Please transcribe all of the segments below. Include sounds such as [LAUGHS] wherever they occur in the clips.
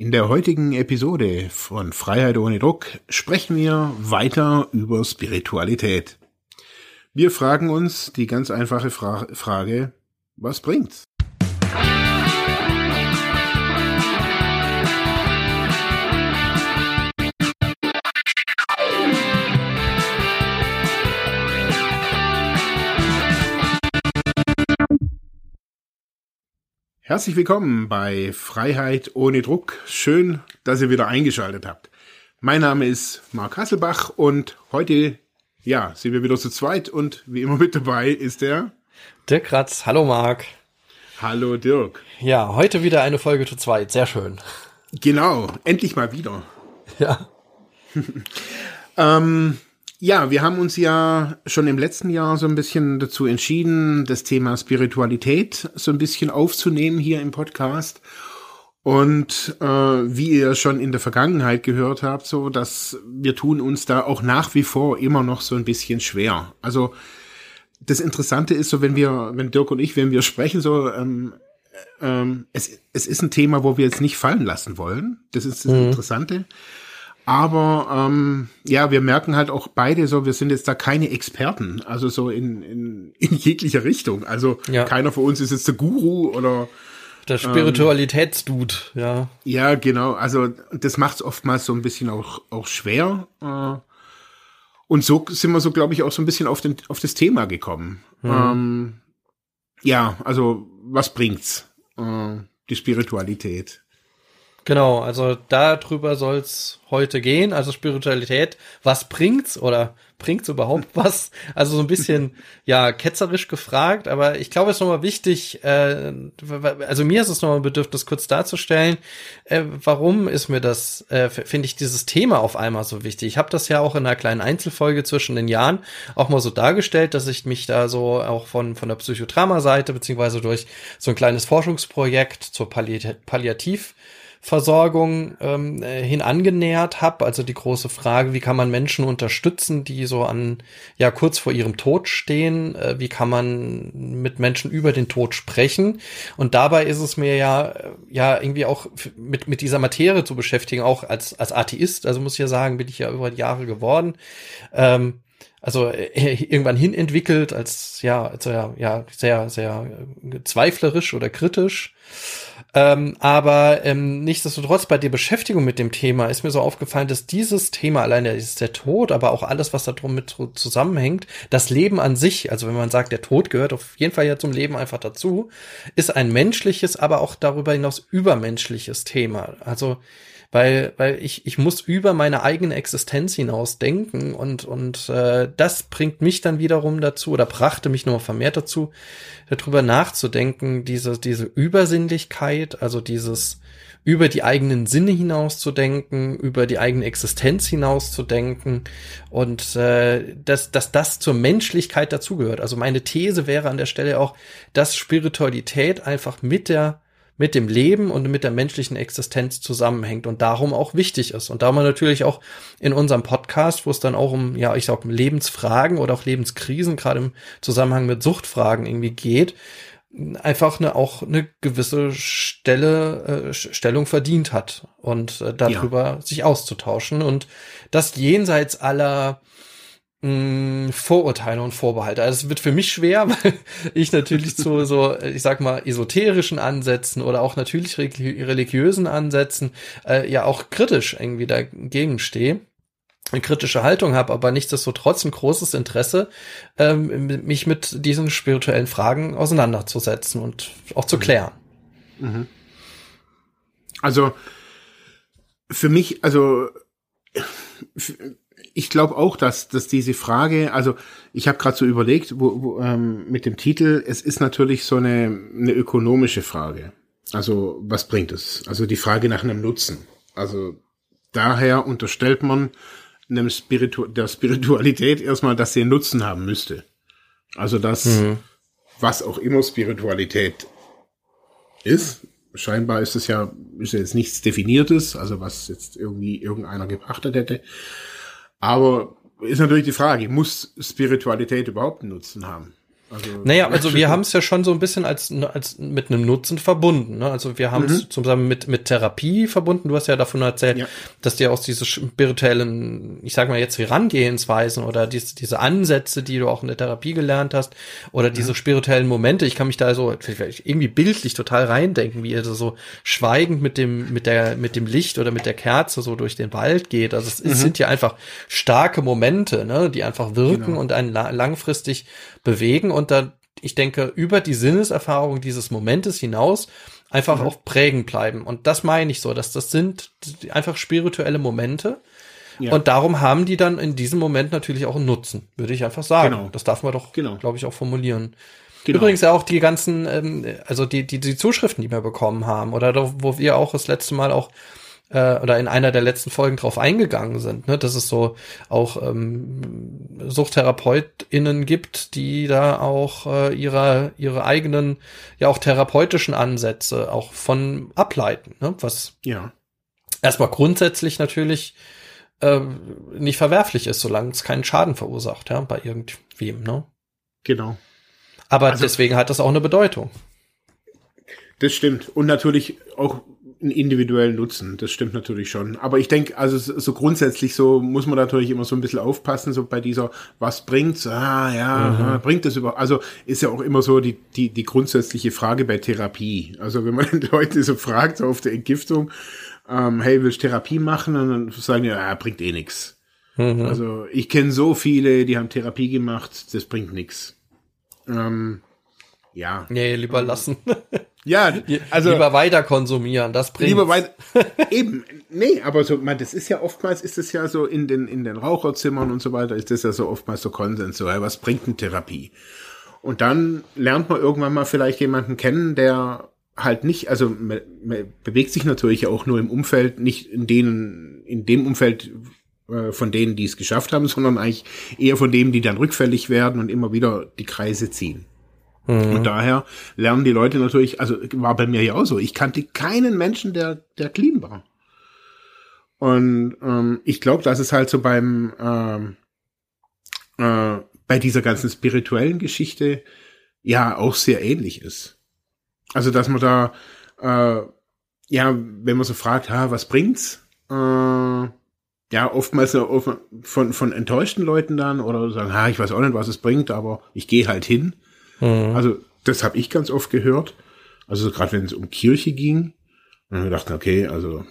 In der heutigen Episode von Freiheit ohne Druck sprechen wir weiter über Spiritualität. Wir fragen uns die ganz einfache Fra Frage, was bringt's? Herzlich willkommen bei Freiheit ohne Druck. Schön, dass ihr wieder eingeschaltet habt. Mein Name ist Marc Hasselbach und heute, ja, sind wir wieder zu zweit und wie immer mit dabei ist der Dirk Ratz. Hallo Marc. Hallo Dirk. Ja, heute wieder eine Folge zu zweit. Sehr schön. Genau, endlich mal wieder. Ja. [LAUGHS] ähm, ja, wir haben uns ja schon im letzten Jahr so ein bisschen dazu entschieden, das Thema Spiritualität so ein bisschen aufzunehmen hier im Podcast. Und äh, wie ihr schon in der Vergangenheit gehört habt, so dass wir tun uns da auch nach wie vor immer noch so ein bisschen schwer. Also das Interessante ist so, wenn wir, wenn Dirk und ich, wenn wir sprechen, so ähm, ähm, es, es ist ein Thema, wo wir jetzt nicht fallen lassen wollen. Das ist das mhm. Interessante. Aber ähm, ja, wir merken halt auch beide so, wir sind jetzt da keine Experten, also so in, in, in jeglicher Richtung. Also ja. keiner von uns ist jetzt der Guru oder der Spiritualitätsdude, ähm, ja. Ja, genau. Also das macht es oftmals so ein bisschen auch, auch schwer. Äh, und so sind wir so, glaube ich, auch so ein bisschen auf, den, auf das Thema gekommen. Mhm. Ähm, ja, also was bringt's? Äh, die Spiritualität. Genau, also darüber soll's heute gehen. Also Spiritualität, was bringt's oder bringt's überhaupt [LAUGHS] was? Also so ein bisschen ja ketzerisch gefragt, aber ich glaube, es ist nochmal wichtig. Äh, also mir ist es nochmal bedürftig, das kurz darzustellen. Äh, warum ist mir das? Äh, Finde ich dieses Thema auf einmal so wichtig? Ich habe das ja auch in einer kleinen Einzelfolge zwischen den Jahren auch mal so dargestellt, dass ich mich da so auch von von der Psychodrama-Seite beziehungsweise durch so ein kleines Forschungsprojekt zur Palliativ Versorgung ähm, äh, hin angenähert habe. Also die große Frage, wie kann man Menschen unterstützen, die so an ja kurz vor ihrem Tod stehen? Äh, wie kann man mit Menschen über den Tod sprechen? Und dabei ist es mir ja äh, ja irgendwie auch mit mit dieser Materie zu beschäftigen, auch als als Atheist. Also muss ich ja sagen, bin ich ja über die Jahre geworden. Ähm, also äh, irgendwann hin entwickelt als ja, als, ja, ja sehr, sehr zweiflerisch oder kritisch. Ähm, aber ähm, nichtsdestotrotz bei der Beschäftigung mit dem Thema ist mir so aufgefallen, dass dieses Thema alleine ist der Tod, aber auch alles, was da drum mit zusammenhängt, das Leben an sich, also wenn man sagt, der Tod gehört auf jeden Fall ja zum Leben einfach dazu, ist ein menschliches, aber auch darüber hinaus übermenschliches Thema. Also weil, weil ich, ich muss über meine eigene Existenz hinaus denken und, und äh, das bringt mich dann wiederum dazu oder brachte mich nur vermehrt dazu, darüber nachzudenken, diese, diese Übersinnlichkeit, also dieses über die eigenen Sinne hinauszudenken, über die eigene Existenz hinauszudenken und äh, dass, dass das zur Menschlichkeit dazugehört. Also meine These wäre an der Stelle auch, dass Spiritualität einfach mit der mit dem Leben und mit der menschlichen Existenz zusammenhängt und darum auch wichtig ist. Und da man natürlich auch in unserem Podcast, wo es dann auch um, ja, ich sag Lebensfragen oder auch Lebenskrisen, gerade im Zusammenhang mit Suchtfragen irgendwie geht, einfach eine auch eine gewisse Stelle äh, Stellung verdient hat und äh, darüber ja. sich auszutauschen und das jenseits aller mh, Vorurteile und Vorbehalte. Also es wird für mich schwer, [LAUGHS] weil ich natürlich zu so, ich sag mal, esoterischen Ansätzen oder auch natürlich religiösen Ansätzen äh, ja auch kritisch irgendwie dagegen stehe eine kritische Haltung habe, aber nichtsdestotrotz ein großes Interesse, ähm, mich mit diesen spirituellen Fragen auseinanderzusetzen und auch zu mhm. klären. Mhm. Also für mich, also ich glaube auch, dass, dass diese Frage, also ich habe gerade so überlegt, wo, wo, ähm, mit dem Titel, es ist natürlich so eine, eine ökonomische Frage. Also was bringt es? Also die Frage nach einem Nutzen. Also daher unterstellt man einem Spiritu der Spiritualität erstmal, dass sie einen Nutzen haben müsste. Also dass, mhm. was auch immer Spiritualität ist, scheinbar ist es ja, ist ja jetzt nichts Definiertes, also was jetzt irgendwie irgendeiner geachtet hätte. Aber ist natürlich die Frage, muss Spiritualität überhaupt einen Nutzen haben? Also, naja, also wir haben es ja schon so ein bisschen als, als mit einem Nutzen verbunden. Ne? Also wir haben es mhm. zusammen mit, mit Therapie verbunden. Du hast ja davon erzählt, ja. dass dir aus diese spirituellen, ich sag mal jetzt Herangehensweisen oder diese, diese Ansätze, die du auch in der Therapie gelernt hast, oder mhm. diese spirituellen Momente, ich kann mich da so irgendwie bildlich total reindenken, wie ihr so schweigend mit dem, mit der, mit dem Licht oder mit der Kerze so durch den Wald geht. Also es, mhm. sind ja einfach starke Momente, ne, die einfach wirken genau. und einen langfristig bewegen und dann, ich denke, über die Sinneserfahrung dieses Momentes hinaus einfach mhm. auch prägen bleiben. Und das meine ich so, dass das sind einfach spirituelle Momente. Ja. Und darum haben die dann in diesem Moment natürlich auch einen Nutzen, würde ich einfach sagen. Genau. Das darf man doch, genau. glaube ich, auch formulieren. Genau. Übrigens auch die ganzen, ähm, also die, die, die Zuschriften, die wir bekommen haben, oder wo wir auch das letzte Mal auch äh, oder in einer der letzten Folgen drauf eingegangen sind, ne, dass es so auch ähm, SuchtherapeutInnen gibt, die da auch äh, ihre, ihre eigenen, ja auch therapeutischen Ansätze auch von ableiten, ne, was ja. erstmal grundsätzlich natürlich äh, nicht verwerflich ist, solange es keinen Schaden verursacht, ja, bei irgendwem, ne? Genau. Aber also, deswegen hat das auch eine Bedeutung. Das stimmt. Und natürlich auch einen individuellen Nutzen, das stimmt natürlich schon. Aber ich denke, also so grundsätzlich so muss man natürlich immer so ein bisschen aufpassen, so bei dieser, was bringt's? Ah, ja, mhm. ah, bringt das über, also ist ja auch immer so die, die, die grundsätzliche Frage bei Therapie. Also wenn man [LAUGHS] Leute so fragt, so auf der Entgiftung, ähm, hey, willst du Therapie machen? Und dann sagen die, ja, bringt eh nix. Mhm. Also ich kenne so viele, die haben Therapie gemacht, das bringt nix. Ähm, ja. Nee, lieber lassen. Ja, [LAUGHS] also lieber weiter konsumieren, das bringt. Lieber weiter. [LAUGHS] eben, nee, aber so, man, das ist ja oftmals ist es ja so in den in den Raucherzimmern und so weiter ist das ja so oftmals so Konsens, so, was bringt eine Therapie? Und dann lernt man irgendwann mal vielleicht jemanden kennen, der halt nicht, also man, man bewegt sich natürlich auch nur im Umfeld, nicht in denen, in dem Umfeld äh, von denen, die es geschafft haben, sondern eigentlich eher von denen, die dann rückfällig werden und immer wieder die Kreise ziehen. Mhm. Und daher lernen die Leute natürlich, also war bei mir ja auch so, ich kannte keinen Menschen, der, der clean war. Und ähm, ich glaube, dass es halt so beim ähm, äh, bei dieser ganzen spirituellen Geschichte ja auch sehr ähnlich ist. Also dass man da äh, ja, wenn man so fragt, ha, was bringt's? Äh, ja, oftmals so von, von enttäuschten Leuten dann oder sagen, ha, ich weiß auch nicht, was es bringt, aber ich gehe halt hin. Mhm. Also das habe ich ganz oft gehört. Also gerade wenn es um Kirche ging, dann habe ich gedacht, okay, also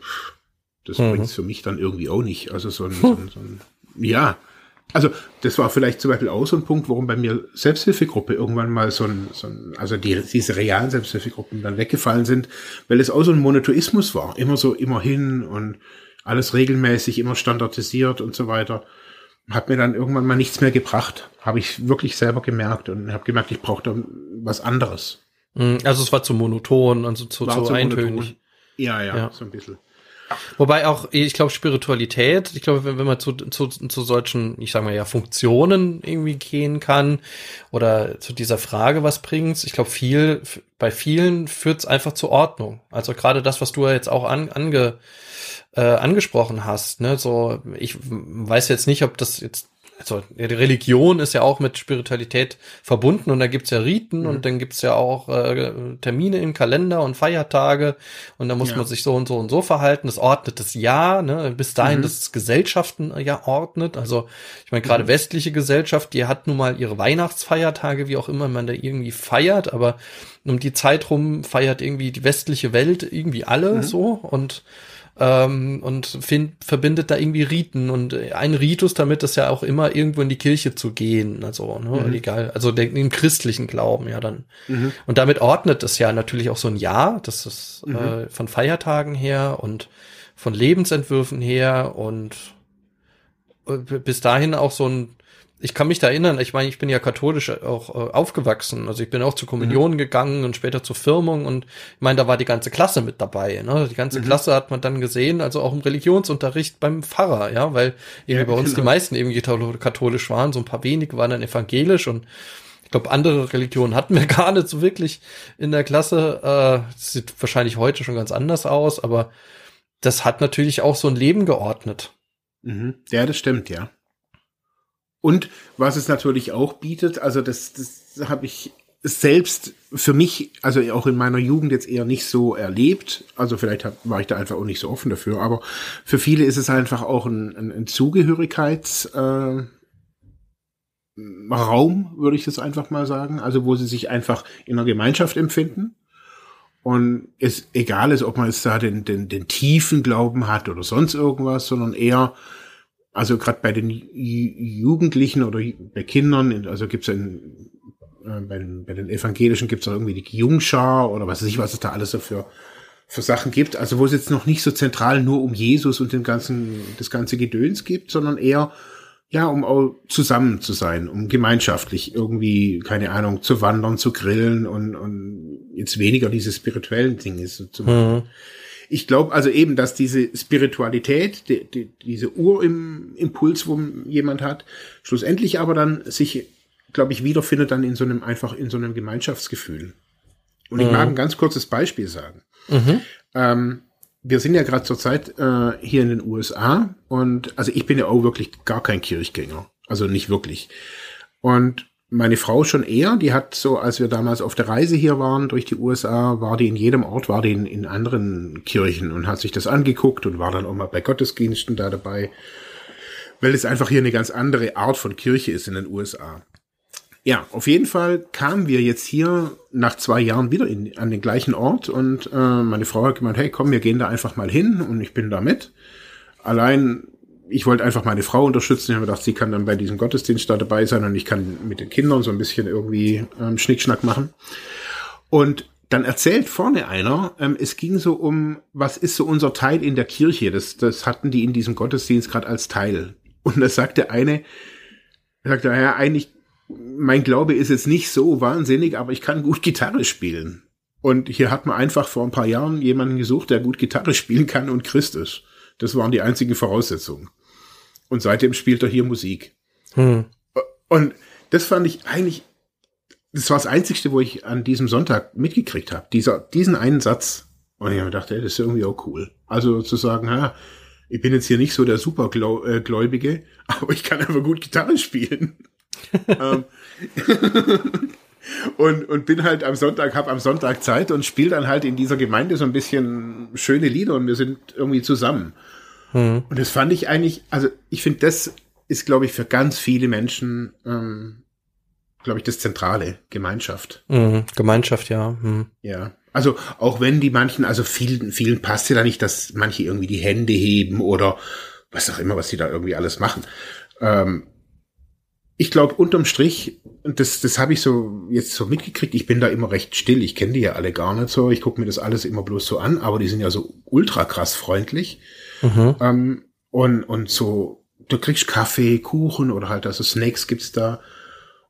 das mhm. bringt für mich dann irgendwie auch nicht. Also so ein, so ein, so ein ja, also das war vielleicht zum Beispiel auch so ein Punkt, warum bei mir Selbsthilfegruppe irgendwann mal so ein, so ein also die, diese realen Selbsthilfegruppen dann weggefallen sind, weil es auch so ein Monotheismus war. Immer so, immer hin und alles regelmäßig, immer standardisiert und so weiter hat mir dann irgendwann mal nichts mehr gebracht. Habe ich wirklich selber gemerkt und habe gemerkt, ich brauchte was anderes. Mhm, also es war zu monoton und so zu, war zu eintönig. Ja, ja, ja, so ein bisschen. Wobei auch, ich glaube, Spiritualität, ich glaube, wenn, wenn man zu, zu, zu solchen, ich sag mal ja, Funktionen irgendwie gehen kann oder zu dieser Frage, was bringt's, ich glaube, viel, bei vielen führt's einfach zur Ordnung. Also gerade das, was du ja jetzt auch an, ange, äh, angesprochen hast. Ne? So, ich weiß jetzt nicht, ob das jetzt also die Religion ist ja auch mit Spiritualität verbunden und da gibt's ja Riten mhm. und dann gibt's ja auch äh, Termine im Kalender und Feiertage und da muss ja. man sich so und so und so verhalten. Das ordnet das Ja, ne? bis dahin, mhm. dass es Gesellschaften ja ordnet. Also ich meine, gerade mhm. westliche Gesellschaft, die hat nun mal ihre Weihnachtsfeiertage, wie auch immer man da irgendwie feiert, aber um die Zeit rum feiert irgendwie die westliche Welt irgendwie alle mhm. so und ähm, und find, verbindet da irgendwie Riten und ein Ritus damit ist ja auch immer irgendwo in die Kirche zu gehen, also ne, mhm. egal, also den, den, christlichen Glauben ja dann. Mhm. Und damit ordnet es ja natürlich auch so ein Jahr, das ist mhm. äh, von Feiertagen her und von Lebensentwürfen her und äh, bis dahin auch so ein ich kann mich da erinnern, ich meine, ich bin ja katholisch auch äh, aufgewachsen. Also ich bin auch zur Kommunion mhm. gegangen und später zur Firmung und ich meine, da war die ganze Klasse mit dabei. Ne? Die ganze mhm. Klasse hat man dann gesehen, also auch im Religionsunterricht beim Pfarrer, ja, weil irgendwie ja, bei uns genau. die meisten irgendwie katholisch waren, so ein paar wenige waren dann evangelisch und ich glaube, andere Religionen hatten wir [LAUGHS] gar nicht so wirklich in der Klasse. Äh, sieht wahrscheinlich heute schon ganz anders aus, aber das hat natürlich auch so ein Leben geordnet. Mhm. Ja, das stimmt, ja. Und was es natürlich auch bietet, also das, das habe ich selbst für mich, also auch in meiner Jugend jetzt eher nicht so erlebt. Also vielleicht hab, war ich da einfach auch nicht so offen dafür. Aber für viele ist es einfach auch ein, ein, ein Zugehörigkeits äh, Raum, würde ich das einfach mal sagen. Also wo sie sich einfach in einer Gemeinschaft empfinden. Und es egal ist, ob man jetzt da den, den, den tiefen Glauben hat oder sonst irgendwas, sondern eher, also gerade bei den Jugendlichen oder bei Kindern, also gibt es in äh, bei, den, bei den Evangelischen gibt es irgendwie die Jungschar oder was weiß ich, was es da alles so für, für Sachen gibt. Also wo es jetzt noch nicht so zentral nur um Jesus und den ganzen, das ganze Gedöns gibt, sondern eher, ja, um auch zusammen zu sein, um gemeinschaftlich irgendwie, keine Ahnung, zu wandern, zu grillen und, und jetzt weniger diese spirituellen Dinge zu machen. Mhm. Ich glaube also eben, dass diese Spiritualität, die, die, diese Urimpuls, wo jemand hat, schlussendlich aber dann sich glaube ich, wiederfindet dann in so einem, einfach in so einem Gemeinschaftsgefühl. Und mhm. ich mag ein ganz kurzes Beispiel sagen. Mhm. Ähm, wir sind ja gerade zurzeit äh, hier in den USA und also ich bin ja auch wirklich gar kein Kirchgänger. Also nicht wirklich. Und meine Frau schon eher, die hat so, als wir damals auf der Reise hier waren durch die USA, war die in jedem Ort, war die in, in anderen Kirchen und hat sich das angeguckt und war dann auch mal bei Gottesdiensten da dabei, weil es einfach hier eine ganz andere Art von Kirche ist in den USA. Ja, auf jeden Fall kamen wir jetzt hier nach zwei Jahren wieder in, an den gleichen Ort und äh, meine Frau hat gemeint, hey, komm, wir gehen da einfach mal hin und ich bin da mit. Allein, ich wollte einfach meine Frau unterstützen. Ich habe gedacht, sie kann dann bei diesem Gottesdienst da dabei sein und ich kann mit den Kindern so ein bisschen irgendwie ähm, Schnickschnack machen. Und dann erzählt vorne einer, ähm, es ging so um, was ist so unser Teil in der Kirche? Das, das hatten die in diesem Gottesdienst gerade als Teil. Und da sagte eine, sagte, ja, eigentlich mein Glaube ist jetzt nicht so wahnsinnig, aber ich kann gut Gitarre spielen. Und hier hat man einfach vor ein paar Jahren jemanden gesucht, der gut Gitarre spielen kann und Christ ist. Das waren die einzigen Voraussetzungen. Und seitdem spielt er hier Musik. Hm. Und das fand ich eigentlich, das war das Einzigste, wo ich an diesem Sonntag mitgekriegt habe. Dieser, diesen einen Satz. Und ich habe gedacht, ey, das ist irgendwie auch cool. Also zu sagen, ja, ich bin jetzt hier nicht so der Supergläubige, [LAUGHS] aber ich kann einfach gut Gitarre spielen. [LAUGHS] Ähm, [LAUGHS] und, und bin halt am Sonntag, hab am Sonntag Zeit und spiele dann halt in dieser Gemeinde so ein bisschen schöne Lieder und wir sind irgendwie zusammen. Mhm. Und das fand ich eigentlich, also ich finde, das ist, glaube ich, für ganz viele Menschen, ähm, glaube ich, das Zentrale, Gemeinschaft. Mhm. Gemeinschaft, ja. Mhm. Ja. Also auch wenn die manchen, also vielen, vielen passt ja da nicht, dass manche irgendwie die Hände heben oder was auch immer, was die da irgendwie alles machen. Ähm, ich glaube, unterm Strich, und das, das habe ich so jetzt so mitgekriegt, ich bin da immer recht still, ich kenne die ja alle gar nicht so, ich gucke mir das alles immer bloß so an, aber die sind ja so ultra krass freundlich. Mhm. Ähm, und, und so, du kriegst Kaffee, Kuchen oder halt also Snacks gibt's da.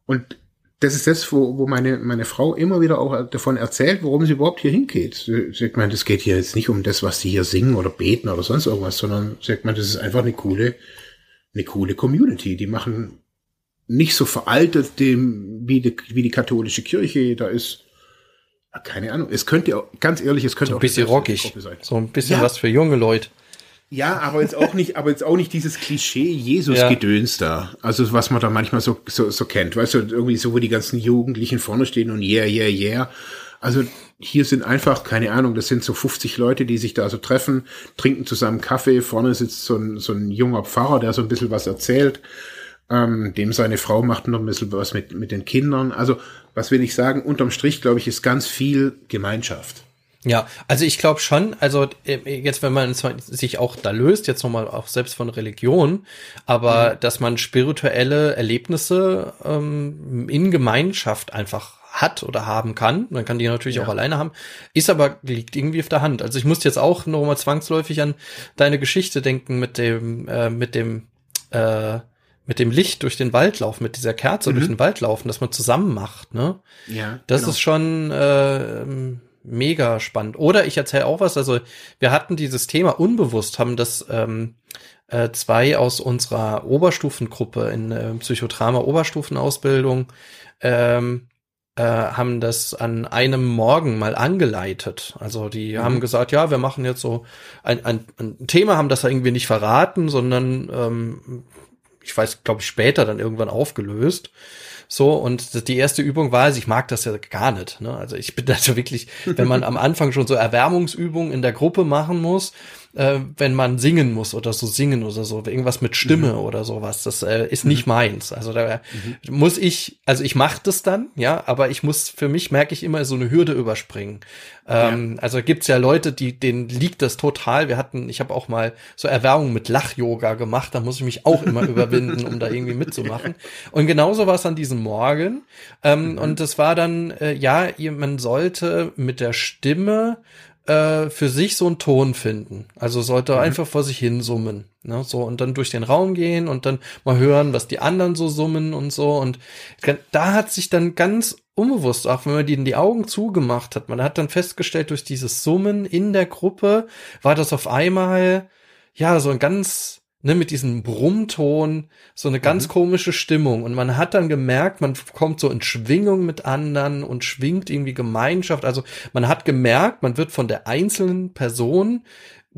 Und das ist das, wo, wo meine, meine Frau immer wieder auch davon erzählt, warum sie überhaupt hier hingeht. Sie sagt, man, das geht hier jetzt nicht um das, was sie hier singen oder beten oder sonst irgendwas, sondern sagt man, das ist einfach eine coole, eine coole Community. Die machen nicht so veraltet dem, wie die, wie die katholische Kirche da ist. Keine Ahnung. Es könnte, ganz ehrlich, es könnte so ein bisschen rockig. So ein bisschen ja. was für junge Leute. Ja, aber jetzt auch nicht, aber jetzt auch nicht dieses Klischee Jesus-Gedöns ja. da. Also, was man da manchmal so, so, so kennt. Weißt du, irgendwie so, wo die ganzen Jugendlichen vorne stehen und yeah, yeah, yeah. Also, hier sind einfach, keine Ahnung, das sind so 50 Leute, die sich da so treffen, trinken zusammen Kaffee. Vorne sitzt so ein, so ein junger Pfarrer, der so ein bisschen was erzählt. Ähm, dem seine Frau macht noch ein bisschen was mit, mit den Kindern. Also, was will ich sagen? Unterm Strich, glaube ich, ist ganz viel Gemeinschaft. Ja, also ich glaube schon, also äh, jetzt, wenn man sich auch da löst, jetzt nochmal auch selbst von Religion, aber mhm. dass man spirituelle Erlebnisse ähm, in Gemeinschaft einfach hat oder haben kann, man kann die natürlich ja. auch alleine haben, ist aber, liegt irgendwie auf der Hand. Also ich muss jetzt auch nochmal zwangsläufig an deine Geschichte denken mit dem, äh, mit dem, äh, mit dem Licht durch den Wald laufen, mit dieser Kerze mhm. durch den Wald laufen, dass man zusammen macht, ne? Ja. Das genau. ist schon äh, mega spannend. Oder ich erzähle auch was, also wir hatten dieses Thema unbewusst, haben das ähm, äh, zwei aus unserer Oberstufengruppe in äh, Psychodrama Oberstufenausbildung ähm, äh, haben das an einem Morgen mal angeleitet. Also die mhm. haben gesagt, ja, wir machen jetzt so ein, ein, ein Thema, haben das irgendwie nicht verraten, sondern ähm, ich weiß, glaube ich, später dann irgendwann aufgelöst. So, und die erste Übung war, ich mag das ja gar nicht. Ne? Also ich bin [LAUGHS] also wirklich, wenn man am Anfang schon so Erwärmungsübungen in der Gruppe machen muss, äh, wenn man singen muss oder so singen oder so, irgendwas mit Stimme mhm. oder sowas, das äh, ist nicht mhm. meins. Also da mhm. muss ich, also ich mache das dann, ja, aber ich muss, für mich merke ich immer so eine Hürde überspringen. Ähm, ja. Also gibt's ja Leute, die, denen liegt das total. Wir hatten, ich habe auch mal so Erwärmung mit Lach-Yoga gemacht, da muss ich mich auch immer [LAUGHS] überwinden, um da irgendwie mitzumachen. Und genauso war es an diesem Morgen. Ähm, mhm. Und das war dann, äh, ja, man sollte mit der Stimme äh, für sich so einen Ton finden. Also sollte mhm. einfach vor sich hin summen. Ne? So und dann durch den Raum gehen und dann mal hören, was die anderen so summen und so. Und da hat sich dann ganz unbewusst, auch wenn man die, die Augen zugemacht hat, man hat dann festgestellt, durch dieses Summen in der Gruppe war das auf einmal ja so ein ganz ne, mit diesem Brummton, so eine ganz mhm. komische Stimmung. Und man hat dann gemerkt, man kommt so in Schwingung mit anderen und schwingt irgendwie Gemeinschaft. Also man hat gemerkt, man wird von der einzelnen Person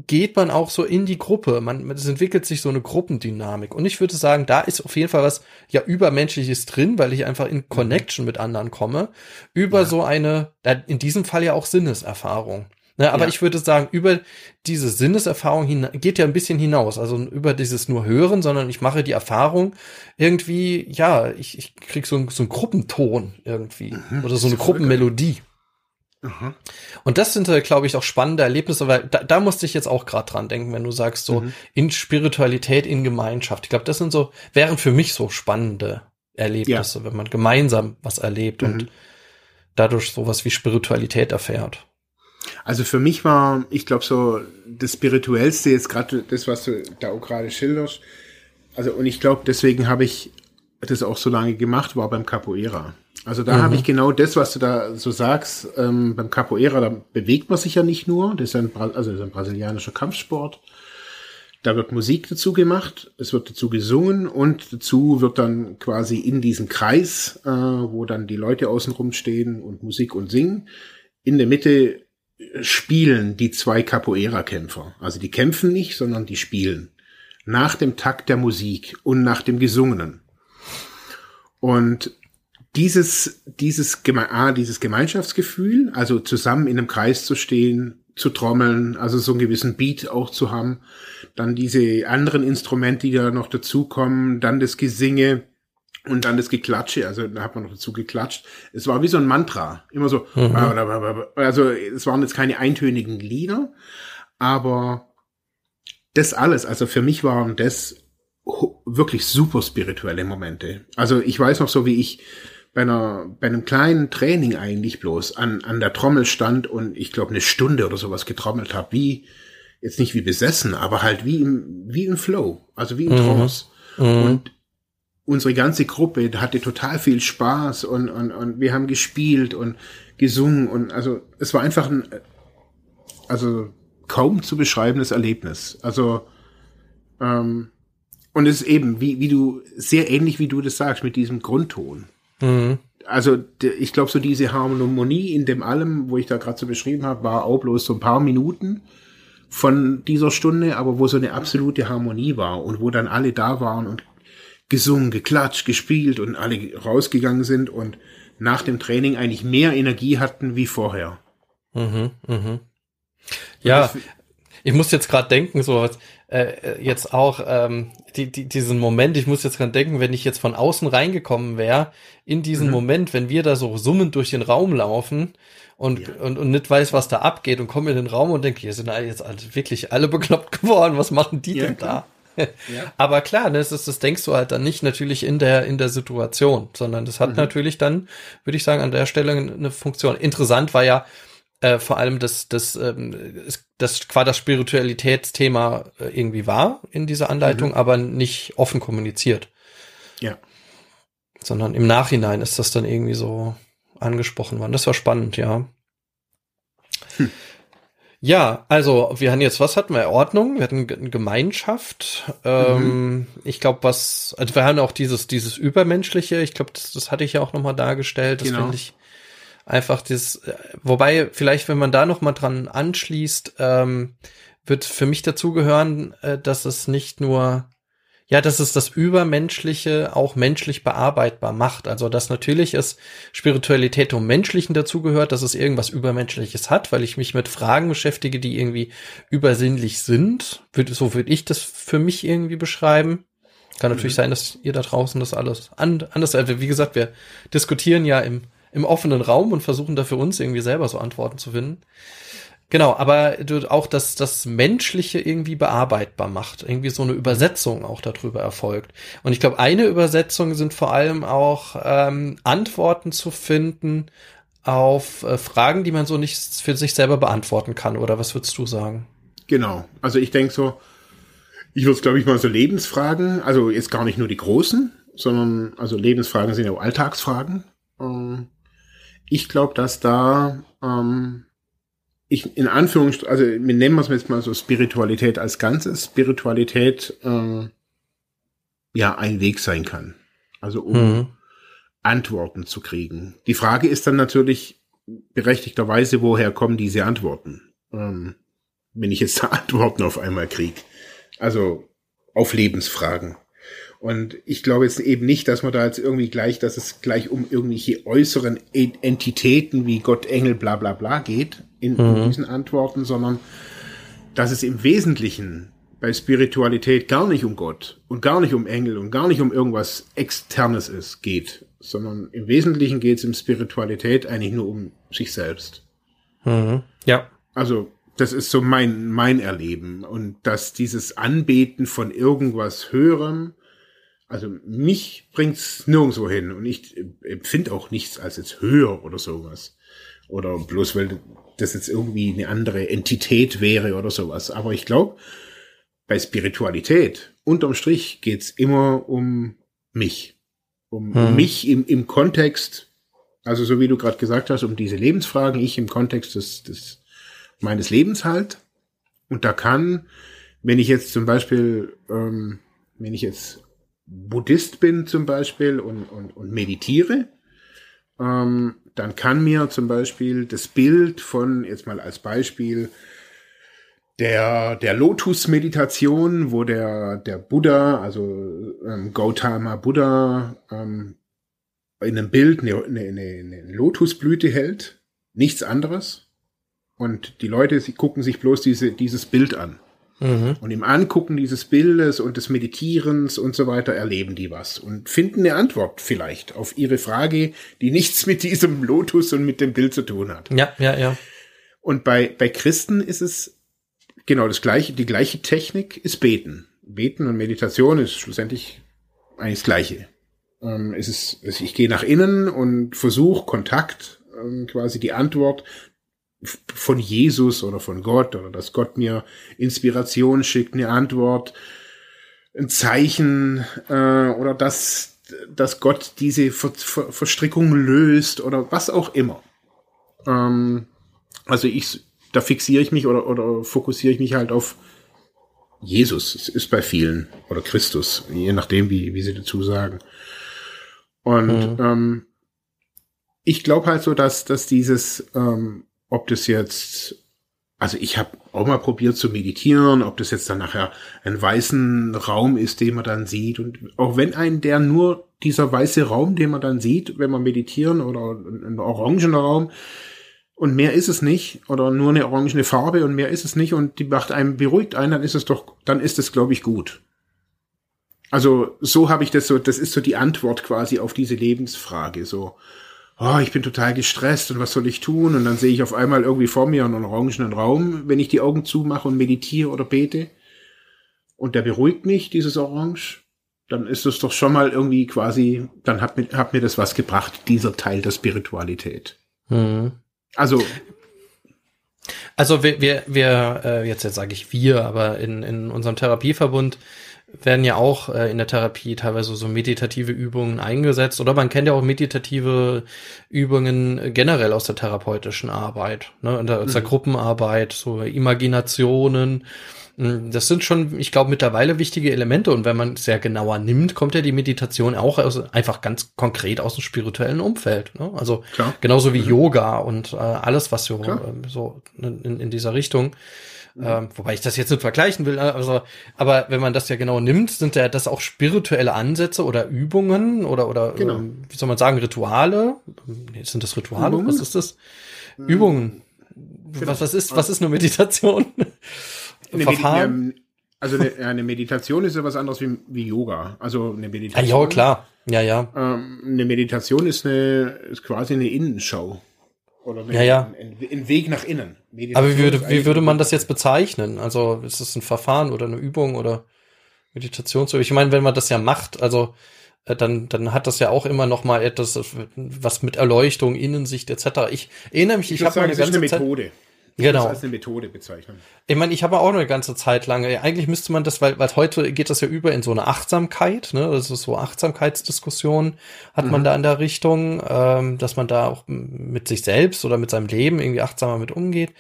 geht man auch so in die Gruppe. Man, es entwickelt sich so eine Gruppendynamik. Und ich würde sagen, da ist auf jeden Fall was ja übermenschliches drin, weil ich einfach in mhm. Connection mit anderen komme. Über ja. so eine, in diesem Fall ja auch Sinneserfahrung. Ne, aber ja. ich würde sagen, über diese Sinneserfahrung geht ja ein bisschen hinaus. Also über dieses nur Hören, sondern ich mache die Erfahrung irgendwie, ja, ich, ich krieg so, so einen Gruppenton irgendwie. Mhm, oder so eine Gruppenmelodie. Mhm. Und das sind, äh, glaube ich, auch spannende Erlebnisse, weil da, da musste ich jetzt auch gerade dran denken, wenn du sagst, so mhm. in Spiritualität, in Gemeinschaft. Ich glaube, das sind so, wären für mich so spannende Erlebnisse, ja. wenn man gemeinsam was erlebt und mhm. dadurch sowas wie Spiritualität erfährt. Also für mich war, ich glaube, so das Spirituellste jetzt gerade das, was du da auch gerade schilderst. Also und ich glaube, deswegen habe ich das auch so lange gemacht, war beim Capoeira. Also da mhm. habe ich genau das, was du da so sagst, ähm, beim Capoeira, da bewegt man sich ja nicht nur, das ist ein, also das ist ein brasilianischer Kampfsport. Da wird Musik dazu gemacht, es wird dazu gesungen und dazu wird dann quasi in diesem Kreis, äh, wo dann die Leute außenrum stehen und Musik und singen, in der Mitte spielen die zwei Capoeira-Kämpfer. Also die kämpfen nicht, sondern die spielen. Nach dem Takt der Musik und nach dem Gesungenen. Und dieses, dieses, ah, dieses Gemeinschaftsgefühl, also zusammen in einem Kreis zu stehen, zu trommeln, also so einen gewissen Beat auch zu haben, dann diese anderen Instrumente, die da noch dazukommen, dann das Gesinge, und dann das Geklatsche, also da hat man noch dazu geklatscht. Es war wie so ein Mantra. Immer so, mhm. also es waren jetzt keine eintönigen Lieder, aber das alles, also für mich waren das wirklich super spirituelle Momente. Also ich weiß noch so, wie ich bei einer, bei einem kleinen Training eigentlich bloß an, an der Trommel stand und ich glaube eine Stunde oder sowas getrommelt habe, wie, jetzt nicht wie besessen, aber halt wie im, wie im Flow, also wie im mhm. Trance. Mhm. Und unsere ganze Gruppe hatte total viel Spaß und, und, und wir haben gespielt und gesungen und also es war einfach ein also kaum zu beschreibendes Erlebnis. Also ähm, und es ist eben, wie, wie du, sehr ähnlich wie du das sagst, mit diesem Grundton. Mhm. Also ich glaube, so diese Harmonie in dem allem, wo ich da gerade so beschrieben habe, war auch bloß so ein paar Minuten von dieser Stunde, aber wo so eine absolute Harmonie war und wo dann alle da waren und gesungen, geklatscht, gespielt und alle rausgegangen sind und nach dem Training eigentlich mehr Energie hatten wie vorher. Mhm, mhm. Ja, ich muss jetzt gerade denken, so äh, jetzt auch ähm, die, die, diesen Moment, ich muss jetzt gerade denken, wenn ich jetzt von außen reingekommen wäre, in diesen mhm. Moment, wenn wir da so summend durch den Raum laufen und, ja. und, und nicht weiß, was da abgeht und komme in den Raum und denke, hier sind jetzt alle, wirklich alle bekloppt [LAUGHS] geworden, was machen die ja, denn da? Ja. [LAUGHS] Aber klar, ne, das, ist, das denkst du halt dann nicht natürlich in der, in der Situation, sondern das hat mhm. natürlich dann, würde ich sagen, an der Stelle eine Funktion. Interessant war ja äh, vor allem, dass, dass, ähm, das quasi das Spiritualitätsthema äh, irgendwie war in dieser Anleitung, mhm. aber nicht offen kommuniziert. Ja. Sondern im Nachhinein ist das dann irgendwie so angesprochen worden. Das war spannend, ja. Hm. Ja, also wir hatten jetzt, was hatten wir? Ordnung, wir hatten Gemeinschaft. Ähm, mhm. Ich glaube, was, also wir haben auch dieses, dieses Übermenschliche, ich glaube, das, das hatte ich ja auch nochmal dargestellt. Das genau. finde ich einfach das, wobei, vielleicht, wenn man da nochmal dran anschließt, ähm, wird für mich dazugehören, äh, dass es nicht nur Ja, dass es das Übermenschliche auch menschlich bearbeitbar macht. Also, dass natürlich es Spiritualität zum Menschlichen dazugehört, dass es irgendwas Übermenschliches hat, weil ich mich mit Fragen beschäftige, die irgendwie übersinnlich sind. So würde ich das für mich irgendwie beschreiben. Kann natürlich mhm. sein, dass ihr da draußen das alles anders, also wie gesagt, wir diskutieren ja im, im offenen Raum und versuchen da für uns irgendwie selber so Antworten zu finden. Genau, aber auch das, das Menschliche irgendwie bearbeitbar macht. Irgendwie so eine Übersetzung auch darüber erfolgt. Und ich glaube, eine Übersetzung sind vor allem auch ähm, Antworten zu finden auf äh, Fragen, die man so nicht für sich selber beantworten kann. Oder was würdest du sagen? Genau. Also ich denke so, ich würde es, glaube ich, mal so Lebensfragen, also jetzt gar nicht nur die großen, sondern also Lebensfragen sind ja auch Alltagsfragen. Ähm, ich glaube, dass da ähm, ich in Anführungsstrichen, also wir nennen wir es jetzt mal so Spiritualität als Ganzes, Spiritualität äh, ja ein Weg sein kann. Also um mhm. Antworten zu kriegen. Die Frage ist dann natürlich berechtigterweise, woher kommen diese Antworten? Ähm, wenn ich jetzt da [LAUGHS] Antworten auf einmal kriege. Also auf Lebensfragen. Und ich glaube jetzt eben nicht, dass man da jetzt irgendwie gleich, dass es gleich um irgendwelche äußeren Entitäten wie Gott, Engel, bla bla bla geht in, mhm. in diesen Antworten, sondern dass es im Wesentlichen bei Spiritualität gar nicht um Gott und gar nicht um Engel und gar nicht um irgendwas Externes ist, geht, sondern im Wesentlichen geht es in Spiritualität eigentlich nur um sich selbst. Mhm. Ja. Also das ist so mein, mein Erleben. Und dass dieses Anbeten von irgendwas Höherem also mich bringt's nirgendwo hin und ich empfinde auch nichts als jetzt höher oder sowas. Oder bloß weil das jetzt irgendwie eine andere Entität wäre oder sowas. Aber ich glaube, bei Spiritualität, unterm Strich geht's immer um mich. Um hm. mich im, im Kontext, also so wie du gerade gesagt hast, um diese Lebensfragen, ich im Kontext des, des meines Lebens halt. Und da kann, wenn ich jetzt zum Beispiel, ähm, wenn ich jetzt Buddhist bin zum Beispiel und, und, und meditiere, ähm, dann kann mir zum Beispiel das Bild von, jetzt mal als Beispiel, der, der Lotus-Meditation, wo der, der Buddha, also ähm, Gautama Buddha, ähm, in einem Bild eine, eine, eine Lotusblüte hält, nichts anderes. Und die Leute, sie gucken sich bloß diese, dieses Bild an. Mhm. Und im Angucken dieses Bildes und des Meditierens und so weiter erleben die was und finden eine Antwort vielleicht auf ihre Frage, die nichts mit diesem Lotus und mit dem Bild zu tun hat. Ja, ja, ja. Und bei, bei Christen ist es genau das gleiche, die gleiche Technik ist Beten. Beten und Meditation ist schlussendlich eigentlich das Gleiche. Ähm, es ist, ich gehe nach innen und versuche Kontakt, ähm, quasi die Antwort von Jesus oder von Gott oder dass Gott mir Inspiration schickt, eine Antwort, ein Zeichen äh, oder dass, dass Gott diese Ver Ver Verstrickung löst oder was auch immer. Ähm, also ich, da fixiere ich mich oder, oder fokussiere ich mich halt auf Jesus. Es ist bei vielen oder Christus, je nachdem, wie, wie sie dazu sagen. Und mhm. ähm, ich glaube halt so, dass, dass dieses ähm, ob das jetzt, also ich habe auch mal probiert zu meditieren, ob das jetzt dann nachher ein weißen Raum ist, den man dann sieht. Und auch wenn ein der nur dieser weiße Raum, den man dann sieht, wenn man meditieren oder ein orangener Raum, und mehr ist es nicht, oder nur eine orangene Farbe und mehr ist es nicht und die macht einem beruhigt ein, dann ist es doch, dann ist es, glaube ich, gut. Also so habe ich das so, das ist so die Antwort quasi auf diese Lebensfrage. So, oh, ich bin total gestresst und was soll ich tun? Und dann sehe ich auf einmal irgendwie vor mir einen orangenen Raum, wenn ich die Augen zumache und meditiere oder bete. Und der beruhigt mich, dieses Orange. Dann ist es doch schon mal irgendwie quasi, dann hat mir, hat mir das was gebracht, dieser Teil der Spiritualität. Mhm. Also also wir, wir, wir äh, jetzt, jetzt sage ich wir, aber in, in unserem Therapieverbund werden ja auch äh, in der Therapie teilweise so meditative Übungen eingesetzt oder man kennt ja auch meditative Übungen generell aus der therapeutischen Arbeit, ne, aus der, mhm. der Gruppenarbeit, so Imaginationen. Hm, das sind schon, ich glaube, mittlerweile wichtige Elemente und wenn man es sehr genauer nimmt, kommt ja die Meditation auch aus, einfach ganz konkret aus dem spirituellen Umfeld. Ne? Also Klar. genauso wie mhm. Yoga und äh, alles, was so, äh, so in, in dieser Richtung. Mhm. Ähm, wobei ich das jetzt nicht vergleichen will, also, aber wenn man das ja genau nimmt, sind ja das auch spirituelle Ansätze oder Übungen oder, oder genau. ähm, wie soll man sagen, Rituale? Sind das Rituale? Übungen? Was ist das? Mhm. Übungen. Genau. Was, was ist, was ist eine Meditation? Eine Verfahren? Medi also eine, eine, Meditation ist ja was anderes wie, wie Yoga. Also eine Meditation. Ja, ja klar. Ja, ja. Ähm, eine Meditation ist eine, ist quasi eine Innenschau. Oder ja, ja. Ein, Weg nach innen. Meditation Aber wie würde, wie würde man das jetzt bezeichnen? Also ist das ein Verfahren oder eine Übung oder Meditationsübung? Ich meine, wenn man das ja macht, also äh, dann, dann hat das ja auch immer noch mal etwas, was mit Erleuchtung, Innensicht etc. Ich erinnere mich, ich, ich habe eine ganze eine Methode. Zeit, genau. als eine Methode bezeichnen. Ich meine, ich habe auch eine ganze Zeit lang, eigentlich müsste man das, weil, weil heute geht das ja über in so eine Achtsamkeit, ne? Ist so Achtsamkeitsdiskussion hat mhm. man da in der Richtung, ähm, dass man da auch mit sich selbst oder mit seinem Leben irgendwie achtsamer mit umgeht.